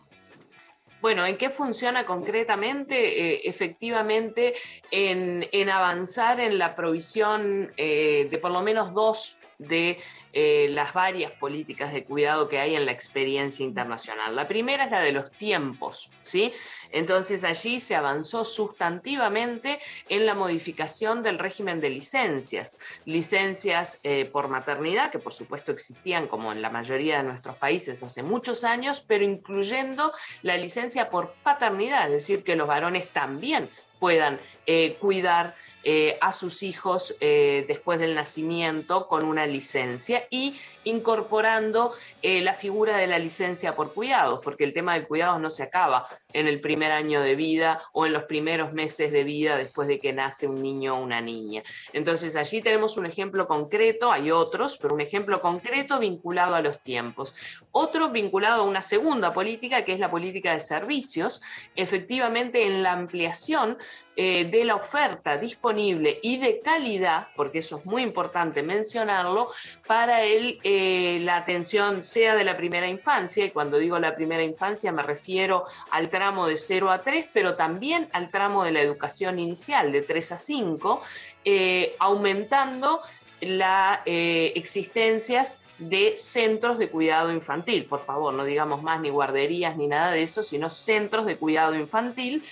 Bueno, ¿en qué funciona concretamente? Eh, efectivamente, en, avanzar en la provisión eh, de por lo menos dos de eh, las varias políticas de cuidado que hay en la experiencia internacional. La primera es la de los tiempos, ¿sí? Entonces allí se avanzó sustantivamente en la modificación del régimen de licencias, licencias eh, por maternidad, que por supuesto existían como en la mayoría de nuestros países hace muchos años, pero incluyendo la licencia por paternidad, es decir, que los varones también puedan eh, cuidar eh, a sus hijos eh, después del nacimiento con una licencia y incorporando eh, la figura de la licencia por cuidados, porque el tema del cuidado no se acaba en el primer año de vida o en los primeros meses de vida después de que nace un niño o una niña. Entonces allí tenemos un ejemplo concreto, hay otros, pero un ejemplo concreto vinculado a los tiempos. Otro vinculado a una segunda política, que es la política de servicios, efectivamente en la ampliación de la oferta disponible y de calidad, porque eso es muy importante mencionarlo, para el, eh, la atención sea de la primera infancia, y cuando digo la primera infancia me refiero al tramo de 0 a 3, pero también al tramo de la educación inicial, de 3 a 5, eh, aumentando las eh, existencias de centros de cuidado infantil. Por favor, no digamos más ni guarderías ni nada de eso, sino centros de cuidado infantil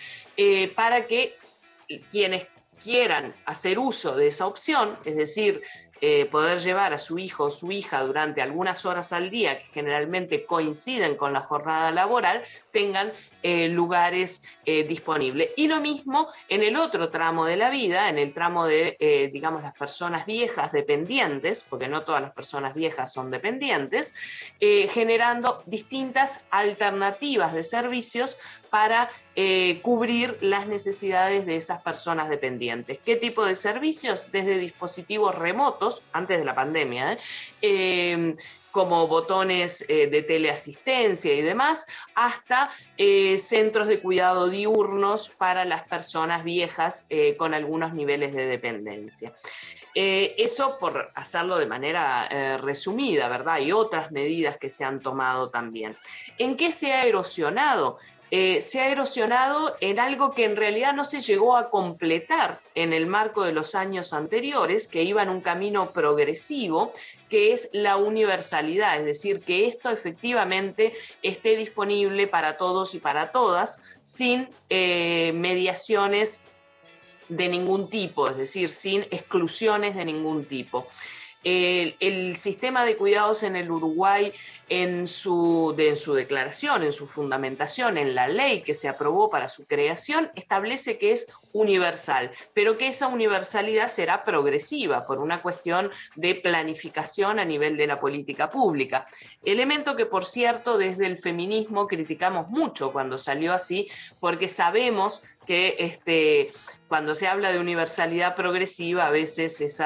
para que quienes quieran hacer uso de esa opción, es decir, eh, poder llevar a su hijo o su hija durante algunas horas al día, que generalmente coinciden con la jornada laboral, tengan eh, lugares eh, disponibles. Y lo mismo en el otro tramo de la vida, en el tramo de, eh, digamos, las personas viejas dependientes, porque no todas las personas viejas son dependientes, eh, generando distintas alternativas de servicios para cubrir las necesidades de esas personas dependientes. ¿Qué tipo de servicios? Desde dispositivos remotos, antes de la pandemia. Eh, como botones eh, de teleasistencia y demás, hasta eh, centros de cuidado diurnos para las personas viejas eh, con algunos niveles de dependencia. Eso por hacerlo de manera resumida, ¿verdad? Y otras medidas que se han tomado también. ¿En qué se ha erosionado? Se ha erosionado en algo que en realidad no se llegó a completar en el marco de los años anteriores, que iba en un camino progresivo, que es la universalidad, es decir, que esto efectivamente esté disponible para todos y para todas, sin eh, mediaciones de ningún tipo, es decir, sin exclusiones de ningún tipo. El, sistema de cuidados en el Uruguay, en su, en su declaración, en su fundamentación, en la ley que se aprobó para su creación, establece que es universal, pero que esa universalidad será progresiva por una cuestión de planificación a nivel de la política pública. Elemento que, por cierto, desde el feminismo criticamos mucho cuando salió así, porque sabemos que este, cuando se habla de universalidad progresiva, a veces ese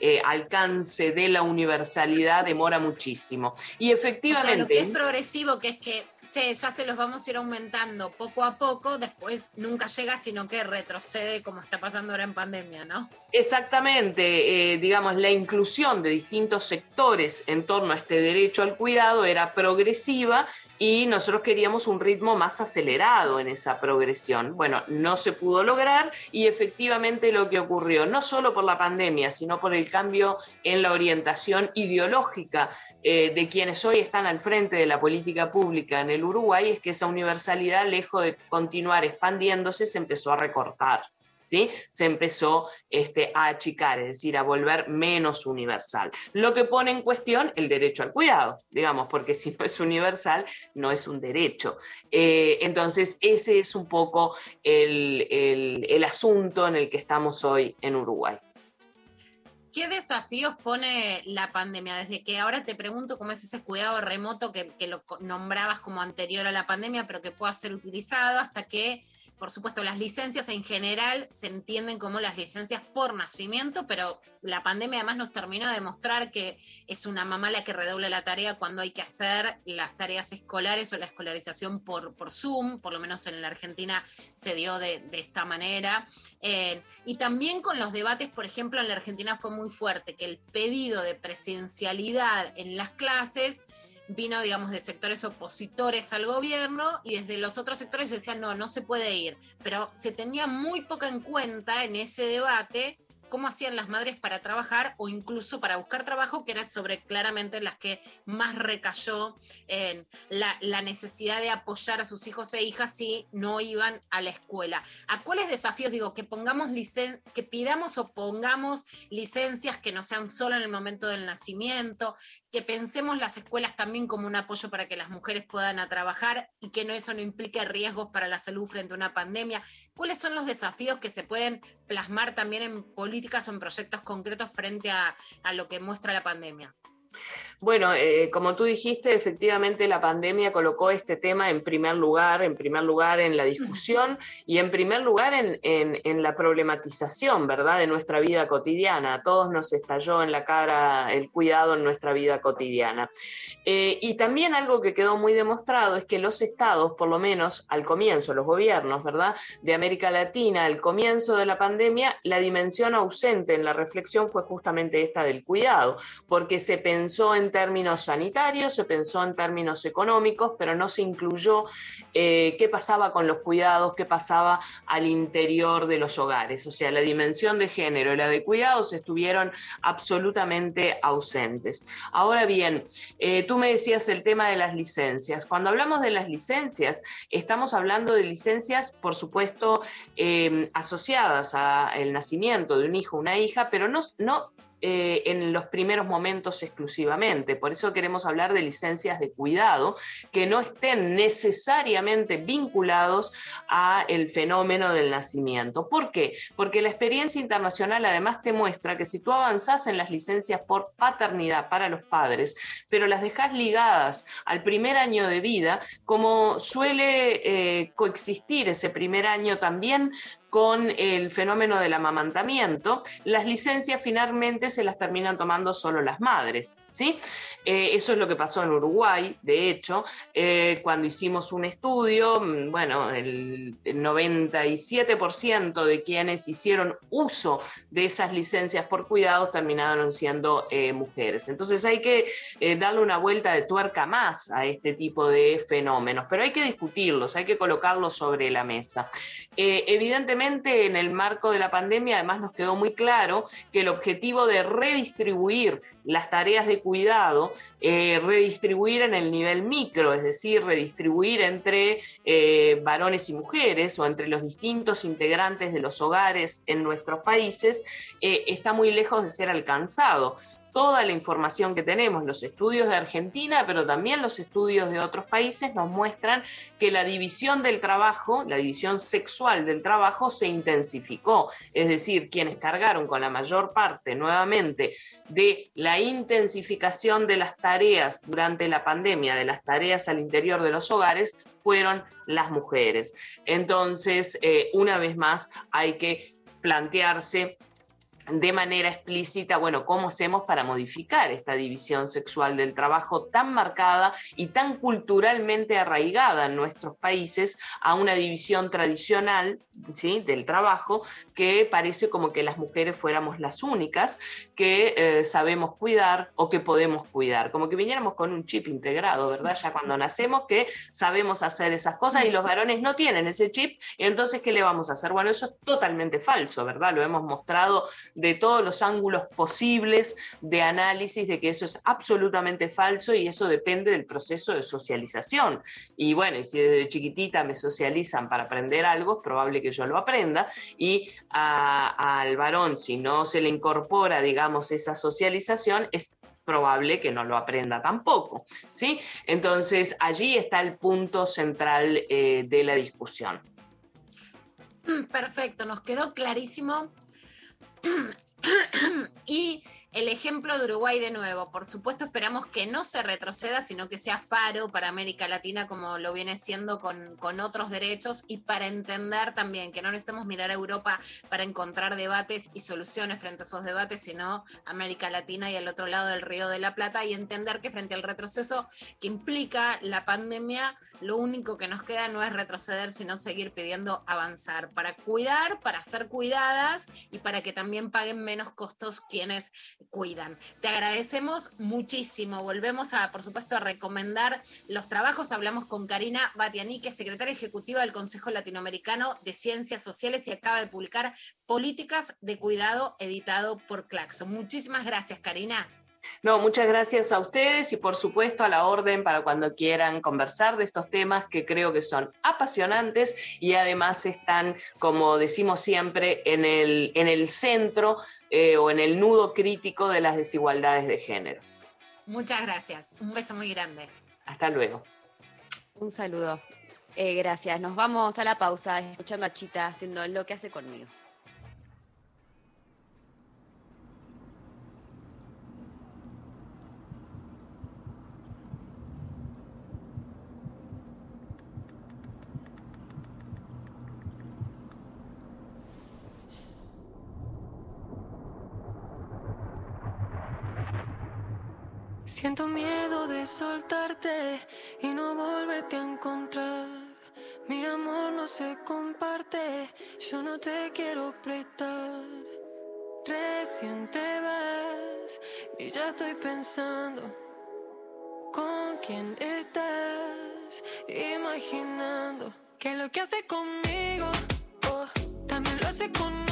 eh, alcance de la universalidad demora muchísimo. Y O sea, efectivamente... lo que es progresivo, que es que, che, ya se los vamos a ir aumentando poco a poco, después nunca llega, sino que retrocede como está pasando ahora en pandemia, ¿no? Exactamente, eh, digamos, la inclusión de distintos sectores en torno a este derecho al cuidado era progresiva y nosotros queríamos un ritmo más acelerado en esa progresión. Bueno, no se pudo lograr y efectivamente lo que ocurrió, no solo por la pandemia, sino por el cambio en la orientación ideológica eh, de quienes hoy están al frente de la política pública en el Uruguay, es que esa universalidad, lejos de continuar expandiéndose, se empezó a recortar. Se empezó este, a achicar, es decir, a volver menos universal. Lo que pone en cuestión el derecho al cuidado, digamos, porque si no es universal, no es un derecho. Eh, entonces, ese es un poco el, asunto en el que estamos hoy en Uruguay. ¿Qué desafíos pone la pandemia? Desde que ahora te pregunto cómo es ese cuidado remoto que, que lo nombrabas como anterior a la pandemia, pero que pueda ser utilizado hasta que, por supuesto, las licencias en general se entienden como las licencias por nacimiento, pero la pandemia además nos terminó de demostrar que es una mamá la que redobla la tarea cuando hay que hacer las tareas escolares o la escolarización por, por Zoom, por lo menos en la Argentina se dio de, de esta manera. Eh, y también con los debates, por ejemplo, en la Argentina fue muy fuerte que el pedido de presencialidad en las clases vino, digamos, de sectores opositores al gobierno y desde los otros sectores decían, no, no se puede ir. Pero se tenía muy poca en cuenta en ese debate cómo hacían las madres para trabajar o incluso para buscar trabajo, que era sobre claramente las que más recayó en la, necesidad de apoyar a sus hijos e hijas si no iban a la escuela. ¿A cuáles desafíos digo que pongamos licen que pidamos o pongamos licencias que no sean solo en el momento del nacimiento, que pensemos las escuelas también como un apoyo para que las mujeres puedan trabajar y que no eso no implique riesgos para la salud frente a una pandemia? ¿Cuáles son los desafíos que se pueden plasmar también en políticas o en proyectos concretos frente a lo que muestra la pandemia? Bueno, eh, como tú dijiste, efectivamente la pandemia colocó este tema en primer lugar, en primer lugar en la discusión y en primer lugar en, en- en la problematización, ¿verdad?, de nuestra vida cotidiana. A todos nos estalló en la cara el cuidado en nuestra vida cotidiana. Eh, y también algo que quedó muy demostrado es que los estados, por lo menos al comienzo, los gobiernos, ¿verdad?, de América Latina, al comienzo de la pandemia, la dimensión ausente en la reflexión fue justamente esta del cuidado, porque se pensó en términos sanitarios, se pensó en términos económicos, pero no se incluyó eh, qué pasaba con los cuidados, qué pasaba al interior de los hogares. O sea, la dimensión de género y la de cuidados estuvieron absolutamente ausentes. Ahora bien, eh, tú me decías el tema de las licencias. Cuando hablamos de las licencias, estamos hablando de licencias, por supuesto, eh, asociadas al nacimiento de un hijo una hija, pero no, no eh, en los primeros momentos exclusivamente. Por eso queremos hablar de licencias de cuidado que no estén necesariamente vinculados a el fenómeno del nacimiento. ¿Por qué? Porque la experiencia internacional además te muestra que si tú avanzás en las licencias por paternidad para los padres, pero las dejas ligadas al primer año de vida, como suele eh, coexistir ese primer año también con el fenómeno del amamantamiento, las licencias finalmente se las terminan tomando solo las madres. ¿Sí? Eh, eso es lo que pasó en Uruguay, de hecho, eh, cuando hicimos un estudio, mm, bueno, el, el 97% de quienes hicieron uso de esas licencias por cuidados terminaron siendo eh, mujeres. Entonces hay que darle una vuelta de tuerca más a este tipo de fenómenos, pero hay que discutirlos, hay que colocarlos sobre la mesa. Evidentemente, en el marco de la pandemia, además nos quedó muy claro que el objetivo de redistribuir las tareas de cuidado, eh, redistribuir en el nivel micro, es decir, redistribuir entre eh, varones y mujeres o entre los distintos integrantes de los hogares en nuestros países, eh, está muy lejos de ser alcanzado toda la información que tenemos, los estudios de Argentina, pero también los estudios de otros países, nos muestran que la división del trabajo, la división sexual del trabajo se intensificó. Es decir, quienes cargaron con la mayor parte nuevamente de la intensificación de las tareas durante la pandemia, de las tareas al interior de los hogares, fueron las mujeres. Entonces, eh, una vez más, hay que plantearse de manera explícita, bueno, cómo hacemos para modificar esta división sexual del trabajo tan marcada y tan culturalmente arraigada en nuestros países a una división tradicional ¿sí? del trabajo que parece como que las mujeres fuéramos las únicas que eh, sabemos cuidar o que podemos cuidar, como que viniéramos con un chip integrado, ¿verdad? Ya cuando nacemos que sabemos hacer esas cosas y los varones no tienen ese chip, entonces ¿qué le vamos a hacer? Bueno, eso es totalmente falso, ¿verdad? Lo hemos mostrado de todos los ángulos posibles de análisis de que eso es absolutamente falso y eso depende del proceso de socialización. Y bueno, si desde chiquitita me socializan para aprender algo, es probable que yo lo aprenda y al varón, si no se le incorpora, digamos, esa socialización, es probable que no lo aprenda tampoco, ¿sí? Entonces, allí está el punto central eh, de la discusión. Perfecto, nos quedó clarísimo. Y el ejemplo de Uruguay de nuevo, por supuesto esperamos que no se retroceda, sino que sea faro para América Latina como lo viene siendo con, con otros derechos y para entender también que no necesitamos mirar a Europa para encontrar debates y soluciones frente a esos debates, sino América Latina y al otro lado del Río de la Plata y entender que frente al retroceso que implica la pandemia, lo único que nos queda no es retroceder, sino seguir pidiendo avanzar para cuidar, para ser cuidadas y para que también paguen menos costos quienes cuidan. Te agradecemos muchísimo. Volvemos a, por supuesto, a recomendar los trabajos. Hablamos con Karina Batianique, secretaria ejecutiva del Consejo Latinoamericano de Ciencias Sociales y acaba de publicar Políticas de Cuidado, editado por Claxo. Muchísimas gracias, Karina. No, muchas gracias a ustedes y por supuesto a la orden para cuando quieran conversar de estos temas que creo que son apasionantes y además están, como decimos siempre, en el, en el centro eh, o en el nudo crítico de las desigualdades de género. Muchas gracias. Un beso muy grande. Hasta luego. Un saludo. Eh, gracias. Nos vamos a la pausa escuchando a Chita haciendo lo que hace conmigo. Siento miedo de soltarte y no volverte a encontrar. Mi amor no se comparte, yo no te quiero prestar. Recién te vas y ya estoy pensando con quién estás. Imaginando que lo que hace conmigo, oh, también lo hace con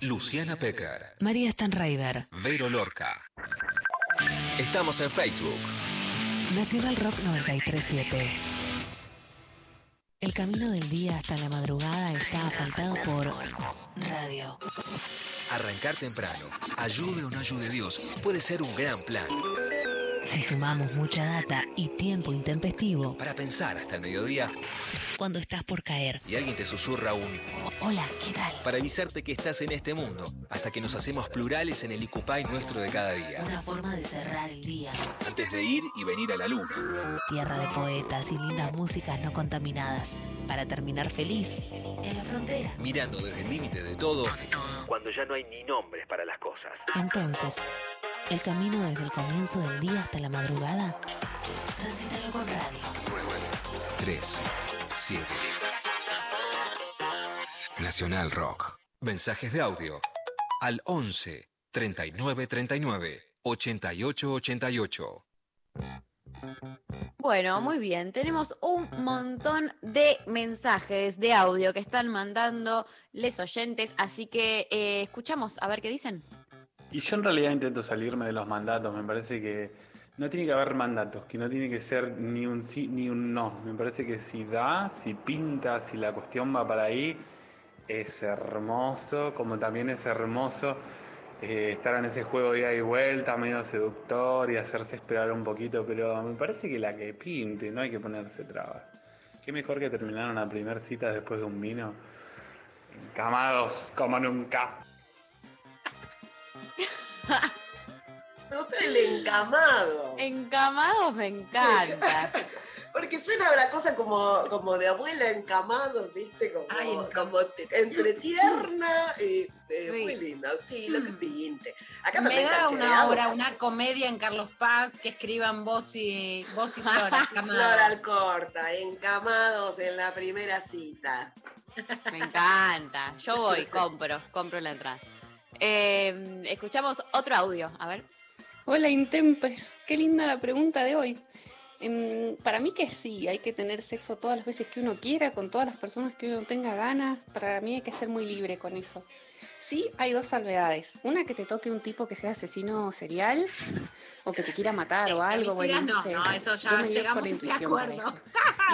Luciana Pecker, María Stanraiver, Vero Lorca. Estamos en Facebook. Nacional Rock 937. El camino del día hasta la madrugada está asfaltado por radio. Arrancar temprano, ayude o no ayude Dios, puede ser un gran plan. Si sumamos mucha data y tiempo intempestivo, Para pensar hasta el mediodía cuando estás por caer. y alguien te susurra un Hola, ¿qué tal? para avisarte que estás en este mundo, hasta que nos hacemos plurales en el Icupay nuestro de cada día. Una forma de cerrar el día. Antes de ir y venir a la luna. Tierra de poetas y lindas músicas no contaminadas. Para terminar feliz en la frontera. Mirando desde el límite de todo, cuando ya no hay ni nombres para las cosas. Entonces, el camino desde el comienzo del día hasta la madrugada, transítalo con radio. 3, 7. Nacional Rock. Mensajes de audio al 11 39 39 88 88. Bueno, muy bien. Tenemos un montón de mensajes de audio que están mandando les oyentes, así que eh, escuchamos a ver qué dicen. Y yo en realidad intento salirme de los mandatos, me parece que no tiene que haber mandatos, que no tiene que ser ni un sí ni un no. Me parece que si da, si pinta, si la cuestión va para ahí, es hermoso, como también es hermoso eh, estar en ese juego de ida y vuelta, medio seductor y hacerse esperar un poquito, pero me parece que la que pinte, no hay que ponerse trabas. Qué mejor que terminar una primera cita después de un vino, encamados como nunca. [LAUGHS] Me gusta el encamado. Encamados me encanta. [LAUGHS] Porque suena una cosa como, como de abuela encamado, ¿viste? Como, como te- entre tierna y eh, muy lindo. Sí, lo que pinte. Acá Me da una cachereamos. obra, una comedia en Carlos Paz que escriban vos y, vos y Flora. [LAUGHS] Flora Alcorta, encamados en la primera cita. Me encanta. Yo voy, compro, compro la entrada. Eh, escuchamos otro audio, a ver. Hola Intempes, qué linda la pregunta de hoy. Em, para mí que sí, hay que tener sexo todas las veces que uno quiera, con todas las personas que uno tenga ganas. Para mí hay que ser muy libre con eso. Sí, hay dos salvedades. Una que te toque un tipo que sea asesino serial o que te quiera matar o algo. Bueno, no, sé. no, eso ya Yo me guío llegamos por a ese acuerdo.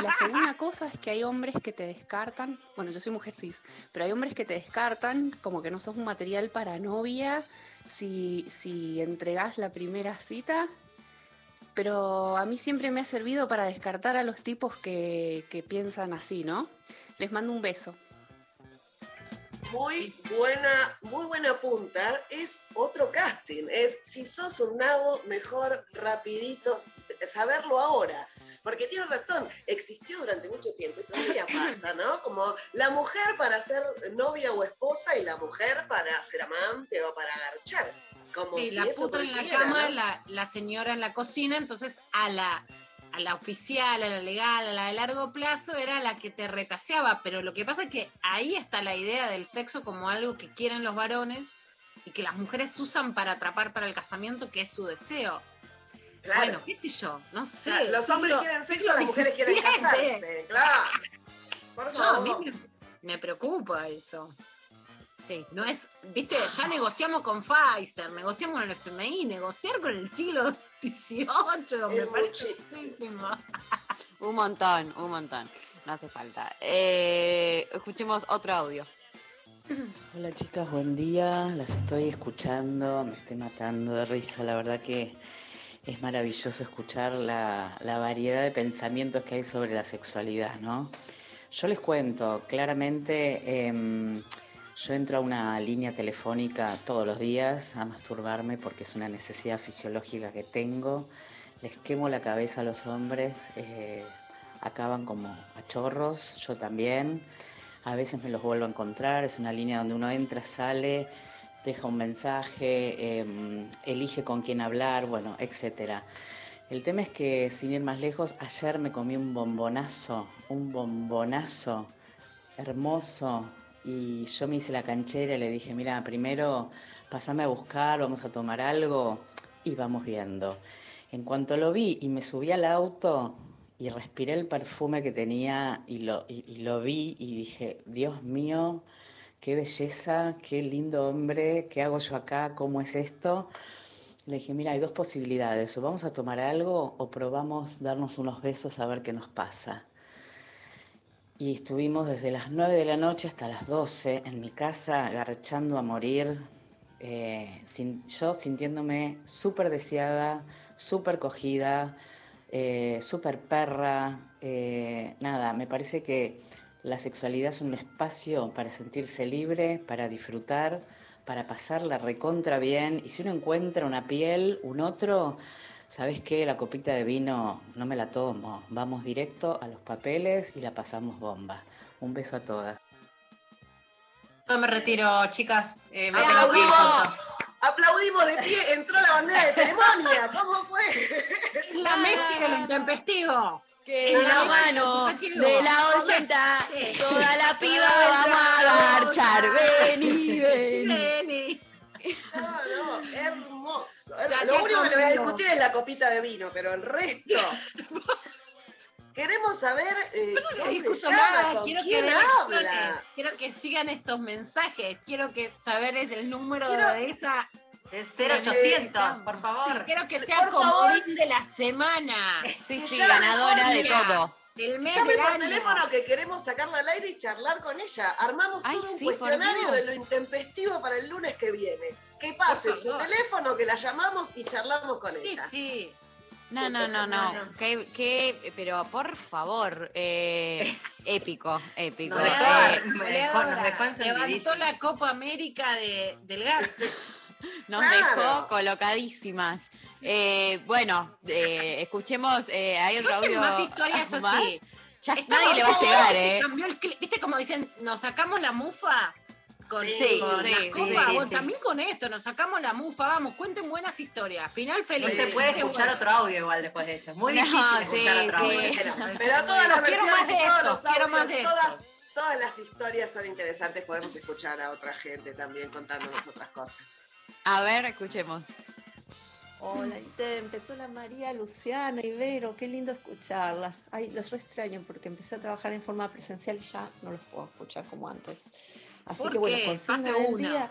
Y la segunda cosa es que hay hombres que te descartan. Bueno, yo soy mujer cis, pero hay hombres que te descartan como que no sos un material para novia si, si entregás la primera cita pero a mí siempre me ha servido para descartar a los tipos que, que piensan así, ¿no? Les mando un beso. Muy buena, muy buena punta. Es otro casting. Es si sos un nabo, mejor rapidito saberlo ahora. Porque tiene razón, existió durante mucho tiempo y todavía pasa, ¿no? Como la mujer para ser novia o esposa y la mujer para ser amante o para garchar. Como Sí, si la puta en la cama, ¿no? la, la señora en la cocina, entonces a la, a la oficial, a la legal, a la de largo plazo era la que te retaseaba, pero lo que pasa es que ahí está la idea del sexo como algo que quieren los varones y que las mujeres usan para atrapar para el casamiento, que es su deseo. Claro. Bueno, qué sé yo, no sé. Claro, los hombres siglo- quieren sexo, las mujeres quieren casarse. Claro. Por Yo, a mí favor. me, me preocupa eso. Sí, no es, viste, ya negociamos con Pfizer, negociamos con el FMI, negociar con el siglo XVIII, me Es parece muchísimo. Un montón, un montón. No hace falta. Eh, escuchemos otro audio. Hola chicas, buen día. Las estoy escuchando, me estoy matando de risa. La verdad que es maravilloso escuchar la, variedad de pensamientos que hay sobre la sexualidad, ¿no? Yo les cuento, claramente em, yo entro a una línea telefónica todos los días a masturbarme porque es una necesidad fisiológica que tengo. Les quemo la cabeza a los hombres, eh, acaban como a chorros, yo también. A veces me los vuelvo a encontrar, es una línea donde uno entra, sale, deja un mensaje, em, elige con quién hablar, bueno, etcétera. El tema es que, sin ir más lejos, ayer me comí un bombonazo, un bombonazo hermoso, y yo me hice la canchera y le dije, mira, primero pasame a buscar, vamos a tomar algo, y vamos viendo. En cuanto lo vi y me subí al auto y respiré el perfume que tenía y lo, y lo vi y dije, Dios mío, qué belleza, qué lindo hombre, ¿qué hago yo acá? ¿Cómo es esto? Le dije, mira, hay dos posibilidades, o vamos a tomar algo o probamos darnos unos besos a ver qué nos pasa. Y estuvimos desde las 9 de la noche hasta las 12 en mi casa, garchando a morir, eh, yo sintiéndome súper deseada, súper cogida, eh, súper perra. eh, nada, me parece que la sexualidad es un espacio para sentirse libre, para disfrutar, para pasarla recontra bien. Y si uno encuentra una piel, un otro, ¿sabes qué? La copita de vino no me la tomo. Vamos directo a los papeles y la pasamos bomba. Un beso a todas. Yo me retiro, chicas. Eh, me tengo que ir ¡Aplaudimos! Aplaudimos de pie, entró la bandera de ceremonia. ¿Cómo fue? La Messi de lo intempestivo. Que Es la mano de la oyenta, toda la piba vamos a garchar. Vení, vení. Vení. No, no, hermoso. Ya Lo único que le voy a discutir es la copita de vino, pero el resto. Queremos saber eh, No discuto nada, que quiero que sigan estos mensajes, quiero que saber es el número Quiero- de esa. Es 0800, por favor. Quiero que sea Por comodín de la semana. Sí, sí, ganadora de todo. Del mes Llame del por año. teléfono que queremos sacarla al aire y charlar con ella. Armamos Ay, todo un sí, cuestionario de lo intempestivo para el lunes que viene. Que pase Por su favor. teléfono, que la llamamos y charlamos con Sí, ella. sí. No, no, no, no. No, no. Pero por favor, eh, épico, épico. Eh, me dejó- nos dejó Levantó la Copa América de, del garcho. [LAUGHS] nos Claro. dejó colocadísimas. Eh, bueno, eh, escuchemos, eh, hay otro audio. más historias más. así. Ya Está nadie le va a llegar, ¿eh? cambió el clip. ¿Viste como dicen, nos sacamos la mufa? Con, Sí, con sí, las sí, copas? sí, Bueno, sí. también con esto, nos sacamos la mufa, vamos, cuenten buenas historias. Final No feliz. se puede escuchar otro audio igual después de esto. Es muy No, difícil sí, escuchar otro audio. Pero, pero todas las Quiero versiones más de todos esto, los quiero audios, más de todas, todas las historias son interesantes. Podemos escuchar a otra gente también contándonos otras cosas. A ver, escuchemos. Hola, Ite, empezó la María, Luciana, Ibero, qué lindo escucharlas. Ay, los re extraño porque empecé a trabajar en forma presencial y ya no los puedo escuchar como antes. Así ¿Por que bueno, qué? Pase del una. día.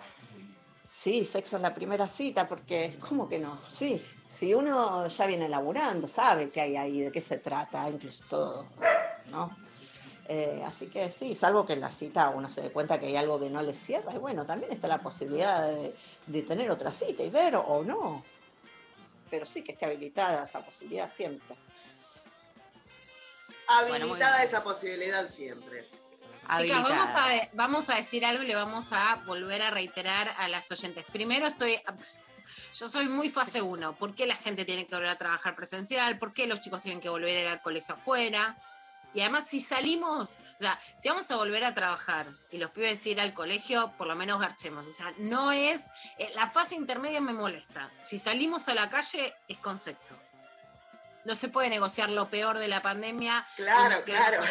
Sí, sexo en la primera cita, porque ¿cómo que no? Sí, si uno ya viene laburando, sabe qué hay ahí, de qué se trata, incluso todo, ¿no? Eh, así que sí, salvo que en la cita uno se dé cuenta que hay algo que no le cierra, y bueno, también está la posibilidad de, de tener otra cita y ver o, o no. pero sí que esté habilitada esa posibilidad siempre. Habilitada esa posibilidad siempre. Chicas, vamos a, vamos a decir algo y le vamos a volver a reiterar a las oyentes. Primero estoy... Yo soy muy fase 1. ¿Por qué la gente tiene que volver a trabajar presencial? ¿Por qué los chicos tienen que volver a ir al colegio afuera? Y además, si salimos, o sea, si vamos a volver a trabajar y los pibes ir al colegio, por lo menos garchemos. O sea, no es. eh, La fase intermedia me molesta. Si salimos a la calle, es con sexo. No se puede negociar lo peor de la pandemia. Claro, claro.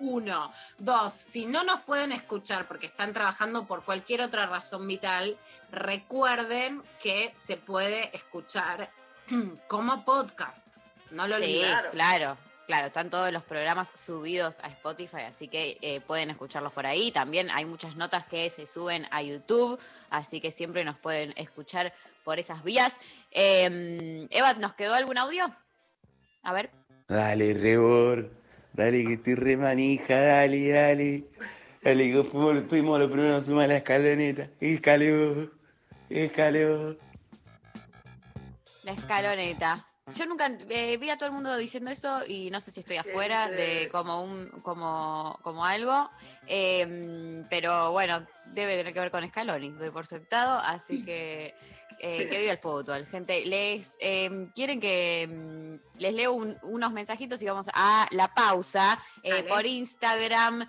Uno. Dos, si no nos pueden escuchar porque están trabajando por cualquier otra razón vital, recuerden que se puede escuchar [CLEARS THROAT] como podcast. No lo Sí, olviden. claro, claro, están todos los programas subidos a Spotify, así que eh, pueden escucharlos por ahí. También hay muchas notas que se suben a YouTube, así que siempre nos pueden escuchar por esas vías. Eh, Eva, ¿nos quedó algún audio? A ver. Dale, rebor. Dale, que estoy re manija. Dale, dale. Dale, que fuimos, fuimos los primeros suma la escaloneta. Escaló. Escaló. La escaloneta. Yo nunca eh, vi a todo el mundo diciendo eso y no sé si estoy afuera de como un como, como algo. Eh, pero bueno, debe tener que ver con Scaloni, doy por sentado, así que eh, que viva el fútbol, gente. Les eh, quieren que mm, les leo un- unos mensajitos y vamos a la pausa. Eh, por Instagram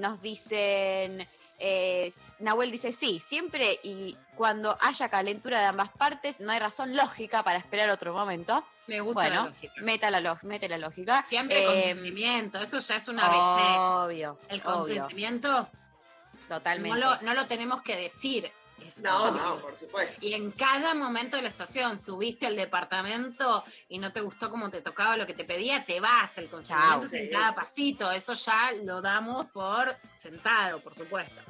nos dicen. Eh, Nahuel dice sí, siempre y cuando haya calentura de ambas partes, no hay razón lógica para esperar otro momento. Me gusta la bueno, lógica. Meta la, mete la lógica. Siempre Eh, consentimiento, eso ya es una ABC. Obvio. El obvio. consentimiento Totalmente. No lo, no lo tenemos que decir. Es No, no, por supuesto. Y en cada momento de la situación, subiste al departamento y no te gustó como te tocaba lo que te pedía, te vas. El consentimiento es en sí. cada pasito. Eso ya lo damos por sentado, por supuesto.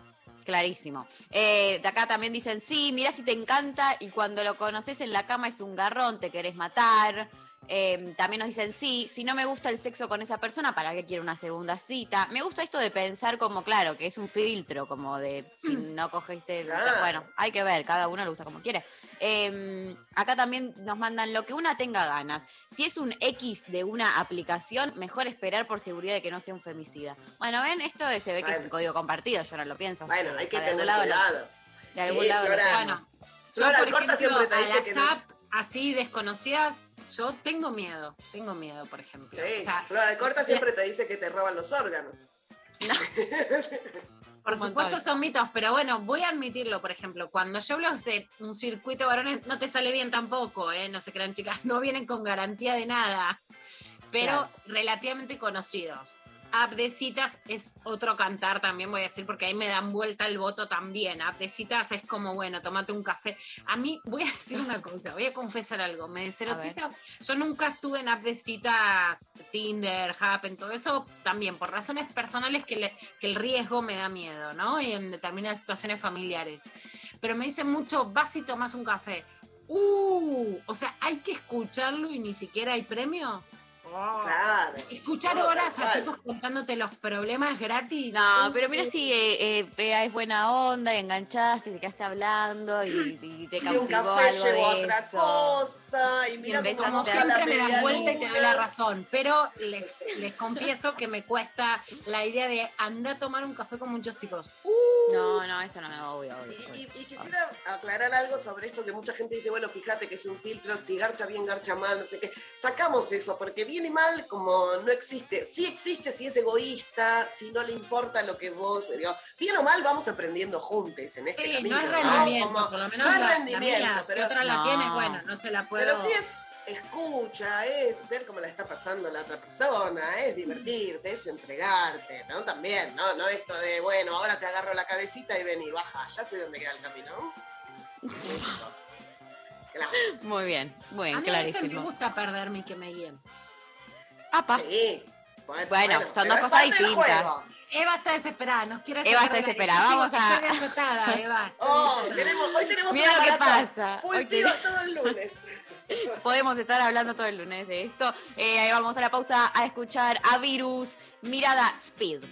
Clarísimo. Eh, de acá también dicen, sí, mira si te encanta y cuando lo conoces en la cama es un garrón, te querés matar. Eh, también nos dicen, sí, si no me gusta el sexo con esa persona, ¿para qué quiero una segunda cita? Me gusta esto de pensar como, claro, que es un filtro, como de si no cogiste, el- bueno, hay que ver, cada uno lo usa como quiere. Eh, acá también nos mandan lo que una tenga ganas. Si es un X de una aplicación, mejor esperar por seguridad de que no sea un femicida. Bueno, ven, esto se ve que es un código compartido, yo no lo pienso. Bueno, hay que De algún tener cuidado. de algún Sí, lado lo Flora. tengo. Bueno, yo, Flora, por el corta ejemplo, siempre te a dice que no. Así desconocidas, yo tengo miedo. Tengo miedo, por ejemplo. Sí, O sea, Flora de Corta siempre te dice que te roban los órganos. [LAUGHS] Por Un supuesto montón. son mitos, pero bueno, voy a admitirlo, por ejemplo, cuando yo hablo de un circuito de varones, no te sale bien tampoco, ¿eh? no se crean chicas, [LAUGHS] no vienen con garantía de nada, pero Claro. relativamente conocidos. App de citas es otro cantar también, voy a decir, porque ahí me dan vuelta el voto también. App de citas es como, bueno, tomate un café. A mí, voy a decir una cosa, voy a confesar algo, me deserotiza. Yo nunca estuve en app de citas, Tinder, Happen, todo eso, también por razones personales que, le- que el riesgo me da miedo, ¿no? Y en determinadas situaciones familiares. Pero me dicen mucho, vas y tomas un café. Uh, o sea, hay que escucharlo y ni siquiera hay premio. Claro. Escuchar horas a tipos contándote los problemas gratis. No, Uh, pero mira si eh, eh, Bea es buena onda y enganchaste, te quedaste hablando y, y te [CLEARS THROAT] Y cautivó un café algo llevó a de otra eso. cosa. Y mira cómo Como siempre me das vuelta y te doy la razón. pero les, les confieso que me cuesta la idea de andar a tomar un café con muchos tipos. No, no, eso no me obvio, obvio. Y, y quisiera aclarar algo sobre esto que mucha gente dice, bueno, fíjate que es un filtro, si garcha bien, garcha mal, no sé qué. Sacamos eso, porque bien y mal como no existe. Sí existe si es egoísta, si no le importa lo que vos... digo, bien o mal vamos aprendiendo juntos en ese Sí, camino. no es rendimiento, Como- por lo menos no es la- la rendimiento, mía, si pero... otra la tiene, bueno, no se la puedo... Pero sí es escucha, es ver cómo la está pasando la otra persona, es divertirte, es entregarte, ¿no? También, ¿no? No esto de, bueno, ahora te agarro la cabecita y ven y baja, ya sé dónde queda el camino. [LAUGHS] Claro. Muy bien, muy bien, a mí a veces me clarísimo. gusta perderme y que me guíen. Apa. Sí. Bueno, bueno, son dos cosas distintas. Eva está desesperada, nos quiere Eva está desesperada, vamos sigo- a- Estoy [LAUGHS] Eva. Oh, tenemos, hoy tenemos Mira una lo que pasa. Full Hoy tiro todo el lunes. [LAUGHS] Podemos estar hablando todo el lunes de esto. Eh, ahí vamos a la pausa a escuchar a Virus, Mirada Speed.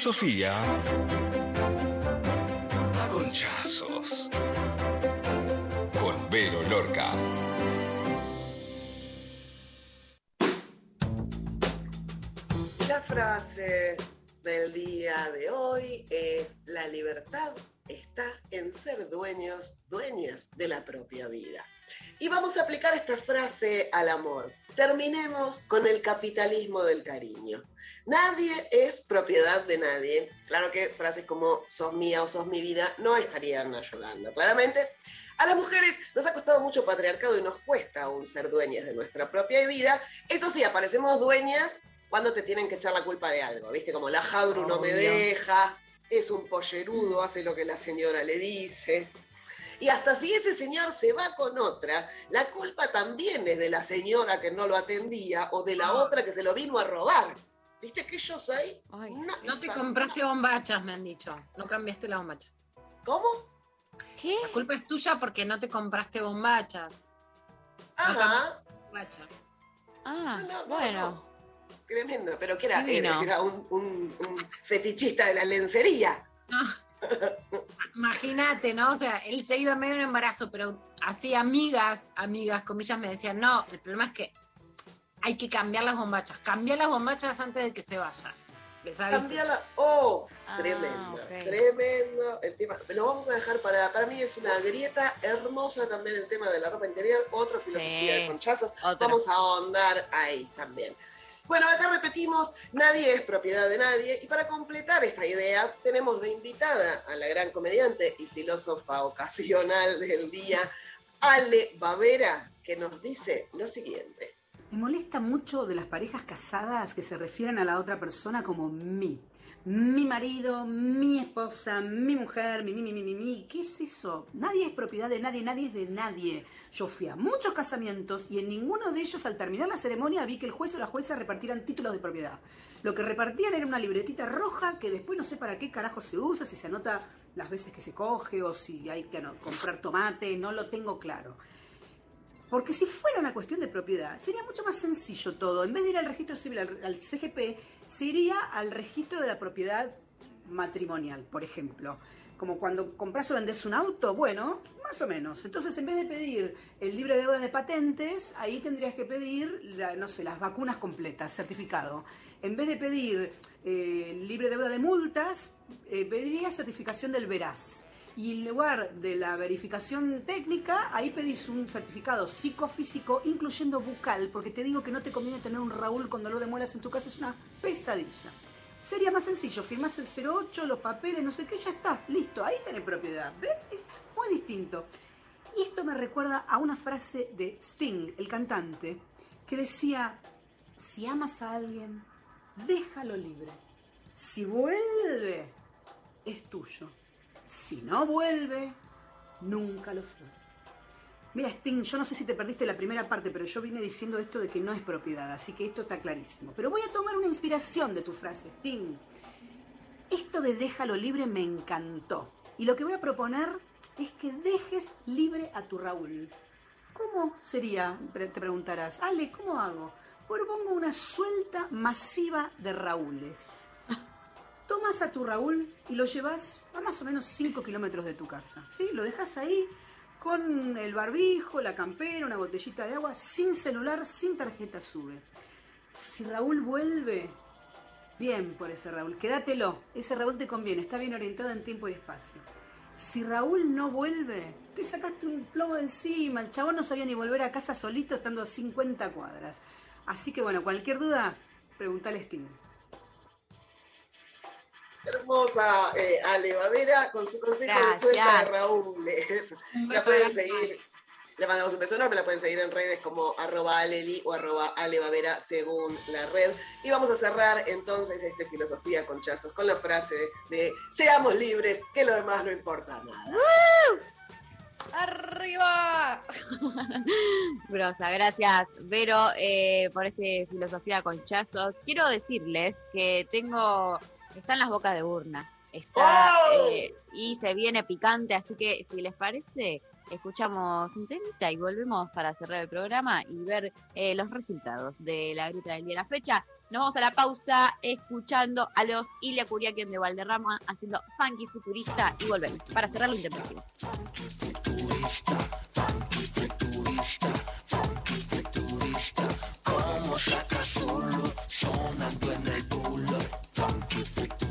Filosofía a conchazos. Con Vero Lorca. La frase del día de hoy es la libertad está en ser dueños, dueñas de la propia vida. Y vamos a aplicar esta frase al amor. Terminemos con el capitalismo del cariño. Nadie es propiedad de nadie. Claro que frases como sos mía o sos mi vida no estarían ayudando. Claramente, a las mujeres nos ha costado mucho patriarcado y nos cuesta aún ser dueñas de nuestra propia vida. Eso sí, aparecemos dueñas cuando te tienen que echar la culpa de algo, ¿viste? Como la Jabru no me deja, es un pollerudo, hace lo que la señora le dice. Y hasta si ese señor se va con otra, la culpa también es de la señora que no lo atendía o de la otra que se lo vino a robar. ¿Viste que yo soy? una No te compraste bombachas, me han dicho. No cambiaste las bombachas. ¿Cómo? ¿Qué? La culpa es tuya porque no te compraste bombachas. Ajá. Bombacha. Ah, No, no, no, bueno. Tremendo, pero que era, era, era un, un- un fetichista de la lencería. Imagínate, ¿no? O sea, él se iba medio en embarazo, pero así amigas, amigas, comillas, me decían, no, el problema es que hay que cambiar las bombachas. Cambiar las bombachas antes de que se vayan. Les. Cambiarla. Oh, Ah, tremendo, tremendo. El tema, lo vamos a dejar para. Para mí es una grieta hermosa también el tema de la ropa interior. Otra filosofía Sí, de conchazos. otra. Vamos a ahondar ahí también. Bueno, acá repetimos, nadie es propiedad de nadie. Y para completar esta idea, tenemos de invitada a la gran comediante y filósofa ocasional del día, Ale Bavera, que nos dice lo siguiente. Me molesta mucho de las parejas casadas que se refieren a la otra persona como mi. Mi marido, mi esposa, mi mujer, mi, mi, mi, mi, mi. ¿Qué es eso? Nadie es propiedad de nadie, nadie es de nadie. Yo fui a muchos casamientos y en ninguno de ellos al terminar la ceremonia vi que el juez o la jueza repartieran títulos de propiedad. Lo que repartían era una libretita roja que después no sé para qué carajo se usa, si se anota las veces que se coge o si hay que ano- comprar tomate, no lo tengo claro. Porque si fuera una cuestión de propiedad, sería mucho más sencillo todo. En vez de ir al registro civil, al, CGP, se iría al registro de la propiedad matrimonial, por ejemplo. Como cuando compras o vendes un auto, bueno, más o menos. Entonces, en vez de pedir el libre de deuda de patentes, ahí tendrías que pedir, la- no sé, las vacunas completas, certificado. En vez de pedir eh, libre de deuda de multas, eh, pedirías certificación del veraz. Y en lugar de la verificación técnica, ahí pedís un certificado psicofísico, incluyendo bucal, porque te digo que no te conviene tener un Raúl con dolor de muelas en tu casa, es una pesadilla. Sería más sencillo, firmás el 08, los papeles, no sé qué, ya está, listo, ahí tenés propiedad. ¿Ves? Es muy distinto. Y esto me recuerda a una frase de Sting, el cantante, que decía, si amas a alguien, déjalo libre. Si vuelve, es tuyo. Si no vuelve, nunca lo fue. Mira, Sting, yo no sé si te perdiste la primera parte, pero yo vine diciendo esto de que no es propiedad, así que esto está clarísimo. Pero voy a tomar una inspiración de tu frase, Sting. Esto de déjalo libre me encantó. Y lo que voy a proponer es que dejes libre a tu Raúl. ¿Cómo sería? Te preguntarás. Ale, ¿cómo hago? Propongo una suelta masiva de Raúles. Tomas a tu Raúl y lo llevas a más o menos 5 kilómetros de tu casa. ¿sí? Lo dejas ahí con el barbijo, la campera, una botellita de agua, sin celular, sin tarjeta sube. Si Raúl vuelve, bien por ese Raúl, quédatelo. Ese Raúl te conviene, está bien orientado en tiempo y espacio. Si Raúl no vuelve, te sacaste un plomo de encima. El chabón no sabía ni volver a casa solito estando a 50 cuadras. Así que bueno, cualquier duda, preguntale a Steam. Hermosa eh, Ale Bavera con su consejo de suelta de Raúl. La pueden seguir. Le mandamos un beso enorme, la pueden seguir en redes como arroba aleli o arroba alebavera según la red. Y vamos a cerrar entonces este Filosofía con Chazos con la frase de seamos libres, que lo demás no importa nada. ¡Arriba! [LAUGHS] Grosa, gracias, Vero, eh, por este filosofía conchazo. Quiero decirles que tengo. Está en las bocas de urna. Está. ¡Oh! eh, y se viene picante, así que si les parece, escuchamos un temita y volvemos para cerrar el programa y ver eh, los resultados de la grita del día de la fecha. Nos vamos a la pausa escuchando a los Ilia Curiaquen de Valderrama haciendo Funky Futurista y volvemos para cerrar lo intempestivo. Como Shaka Zulu sonando en el bulo. Thank.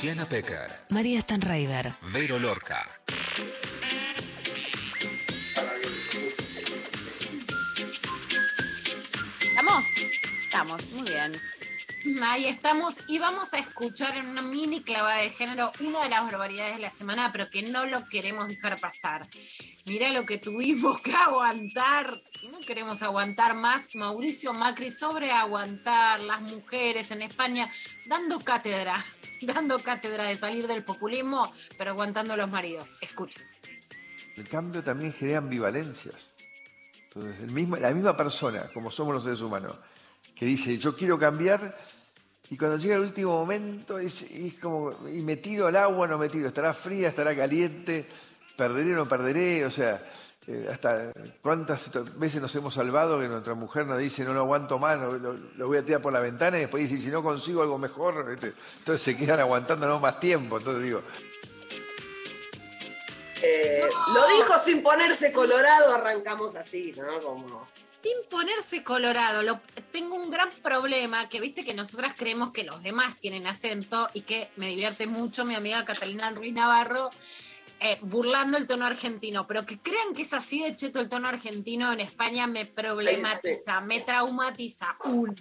Luciana Pecker, María Stanraiver. Vero Lorca. ¿Estamos? Estamos, muy bien. Ahí estamos y vamos a escuchar en una mini clavada de género una de las barbaridades de la semana, pero que no lo queremos dejar pasar. Mirá lo que tuvimos que aguantar y no queremos aguantar más. Mauricio Macri sobre aguantar las mujeres en España, dando cátedra, [LAUGHS] dando cátedra de salir del populismo, pero aguantando los maridos. Escuchen. El cambio también genera ambivalencias. Entonces, el mismo- la misma persona, como somos los seres humanos, que dice, yo quiero cambiar, y cuando llega el último momento, es, es como, y me tiro al agua, no me tiro, estará fría, estará caliente, perderé o no perderé, o sea, eh, hasta cuántas veces nos hemos salvado que nuestra mujer nos dice no lo aguanto más, lo, lo- lo voy a tirar por la ventana y después dice si no consigo algo mejor, ¿viste? entonces se quedan aguantándonos más tiempo. Entonces digo, Eh, Lo dijo sin ponerse colorado, arrancamos así, ¿no? Como. Sin ponerse colorado, lo- tengo un gran problema que viste que nosotras creemos que los demás tienen acento y que me divierte mucho mi amiga Catalina Ruiz Navarro eh, burlando el tono argentino, pero que crean que es así de cheto el tono argentino en España me problematiza, me traumatiza. Uno.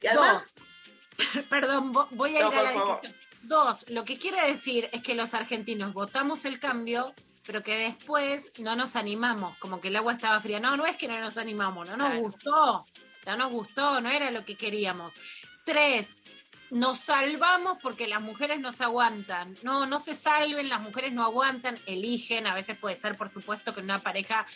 Y además- Dos. [LAUGHS] Perdón, vo- voy a No, ir a la. Dos, lo que quiere decir es que los argentinos votamos el cambio, pero que después no nos animamos, como que el agua estaba fría. No, no es que no nos animamos, no nos Claro. gustó, no nos gustó, no era lo que queríamos. Tres, nos salvamos porque las mujeres nos aguantan. No, no se salven, las mujeres no aguantan, eligen, a veces puede ser, por supuesto, que en una pareja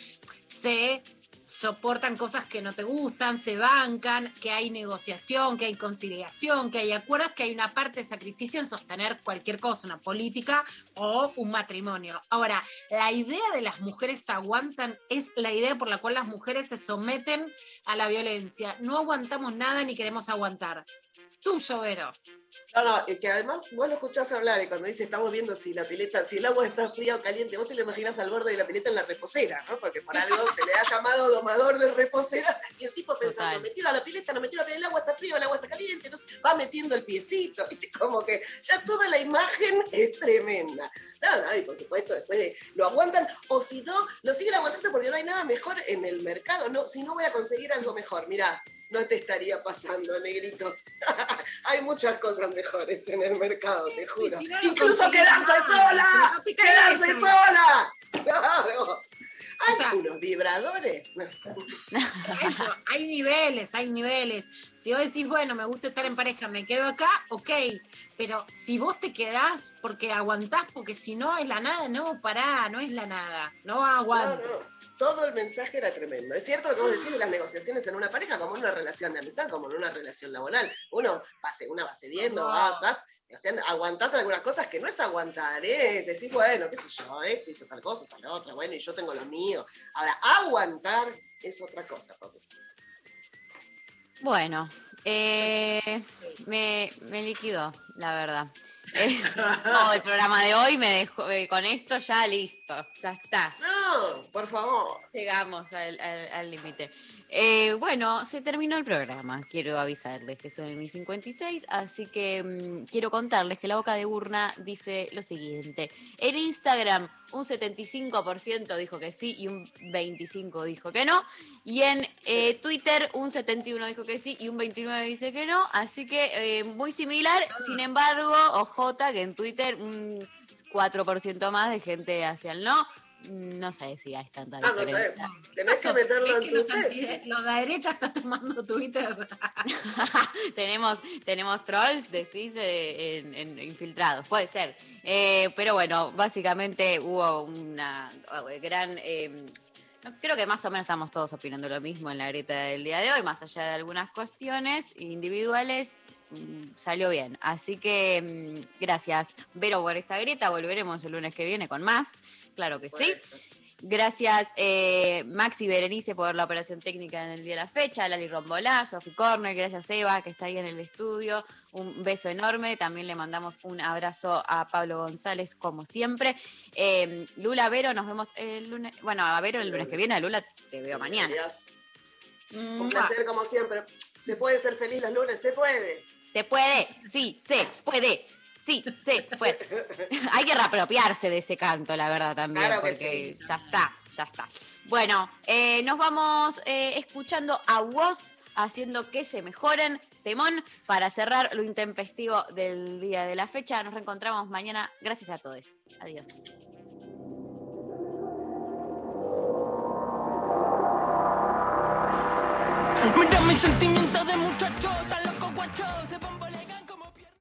se soportan cosas que no te gustan, se bancan, que hay negociación, que hay conciliación, que hay acuerdos, que hay una parte de sacrificio en sostener cualquier cosa, una política o un matrimonio. Ahora, la idea de las mujeres aguantan es la idea por la cual las mujeres se someten a la violencia. No aguantamos nada ni queremos aguantar. Tuyo, Vero. No, no, que además vos lo escuchás hablar y cuando dice estamos viendo si la pileta, si el agua está fría o caliente, vos te lo imaginas al borde de la pileta en la reposera, ¿no? Porque por algo se le ha llamado domador de reposera y el tipo pensando, Total. me tiro a la pileta, no me tiro a la pileta, el agua está fría, el agua está caliente, no sé, va metiendo el piecito, ¿viste? Como que ya toda la imagen es tremenda. No, no, y por supuesto después de, lo aguantan, o si no, lo siguen aguantando porque no hay nada mejor en el mercado, no, si no voy a conseguir algo mejor, mirá, no te estaría pasando, negrito. [LAUGHS] Hay muchas cosas mejores en el mercado, te juro. si no lo Incluso quedarse nada, sola. pero no te ¡Quedarse sola! Claro. Hay unos vibradores. [LAUGHS] Eso, hay niveles, hay niveles. Si vos decís, bueno, me gusta estar en pareja, me quedo acá, ok. Pero si vos te quedás porque aguantás, porque si no es la nada, no, pará, no es la nada. No aguanto. No. Todo el mensaje era tremendo. Es cierto lo que vos decís de las negociaciones en una pareja, como en una relación de amistad, como en una relación laboral. Uno va, una va cediendo, No. vas, vas, negociando, aguantás algunas cosas que no es aguantar, ¿eh? es decir, bueno, qué sé yo, este hizo tal cosa, tal otra, bueno, y yo tengo lo mío. Ahora, aguantar es otra cosa, papi. Bueno, eh, me, me liquidó, la verdad. Eh, [LAUGHS] no, el programa de hoy me dejó, eh, con esto ya listo, ya está. No, por favor. Llegamos al al- al límite. Eh, bueno, se terminó el programa. Quiero avisarles que son mis 56, así que mm, quiero contarles que la boca de urna dice lo siguiente. En Instagram, un 75% dijo que sí y un 25% dijo que no. Y en eh, Twitter, un 71% dijo que sí y un 29% dice que no. Así que eh, muy similar. Sin embargo, OJ, que en Twitter un 4% más de gente hacia el no. No sé si hay tanta Ah, no diferencia. sé. Tenés que meterlo ¿Ves en que tu los, test. anti- los de derecha están tomando Twitter. [LAUGHS] tenemos, tenemos trolls, decís, eh, en, en- infiltrados, puede ser. Eh, pero bueno, básicamente hubo una eh, gran... eh, no, creo que más o menos estamos todos opinando lo mismo en la grieta del día de hoy, más allá de algunas cuestiones individuales. Mm, Salió bien. Así que mm, gracias, Vero, por esta grieta. Volveremos el lunes que viene con más. Claro que sí. Gracias, eh, Maxi Berenice, por la operación técnica en el día de la fecha, Lali Rombolá, Sofi Corner, gracias Eva, que está ahí en el estudio. Un beso enorme. También le mandamos un abrazo a Pablo González, como siempre. Eh, Lula Vero, nos vemos el lunes. Bueno, a Vero el lunes que viene, a Lula te veo mañana. Adiós. Un Mua. placer como siempre. ¿Se puede ser feliz los lunes? Se puede. Se puede, sí, se puede. Sí, se puede. [LAUGHS] Hay que reapropiarse de ese canto, la verdad, también, Claro que porque ya está, ya está. Bueno, eh, nos vamos eh, escuchando a vos haciendo que se mejoren. Temón para cerrar lo intempestivo del día de la fecha. Nos reencontramos mañana. Gracias a todos. Adiós. Mira mis sentimientos de muchacho, tan loco guacho. se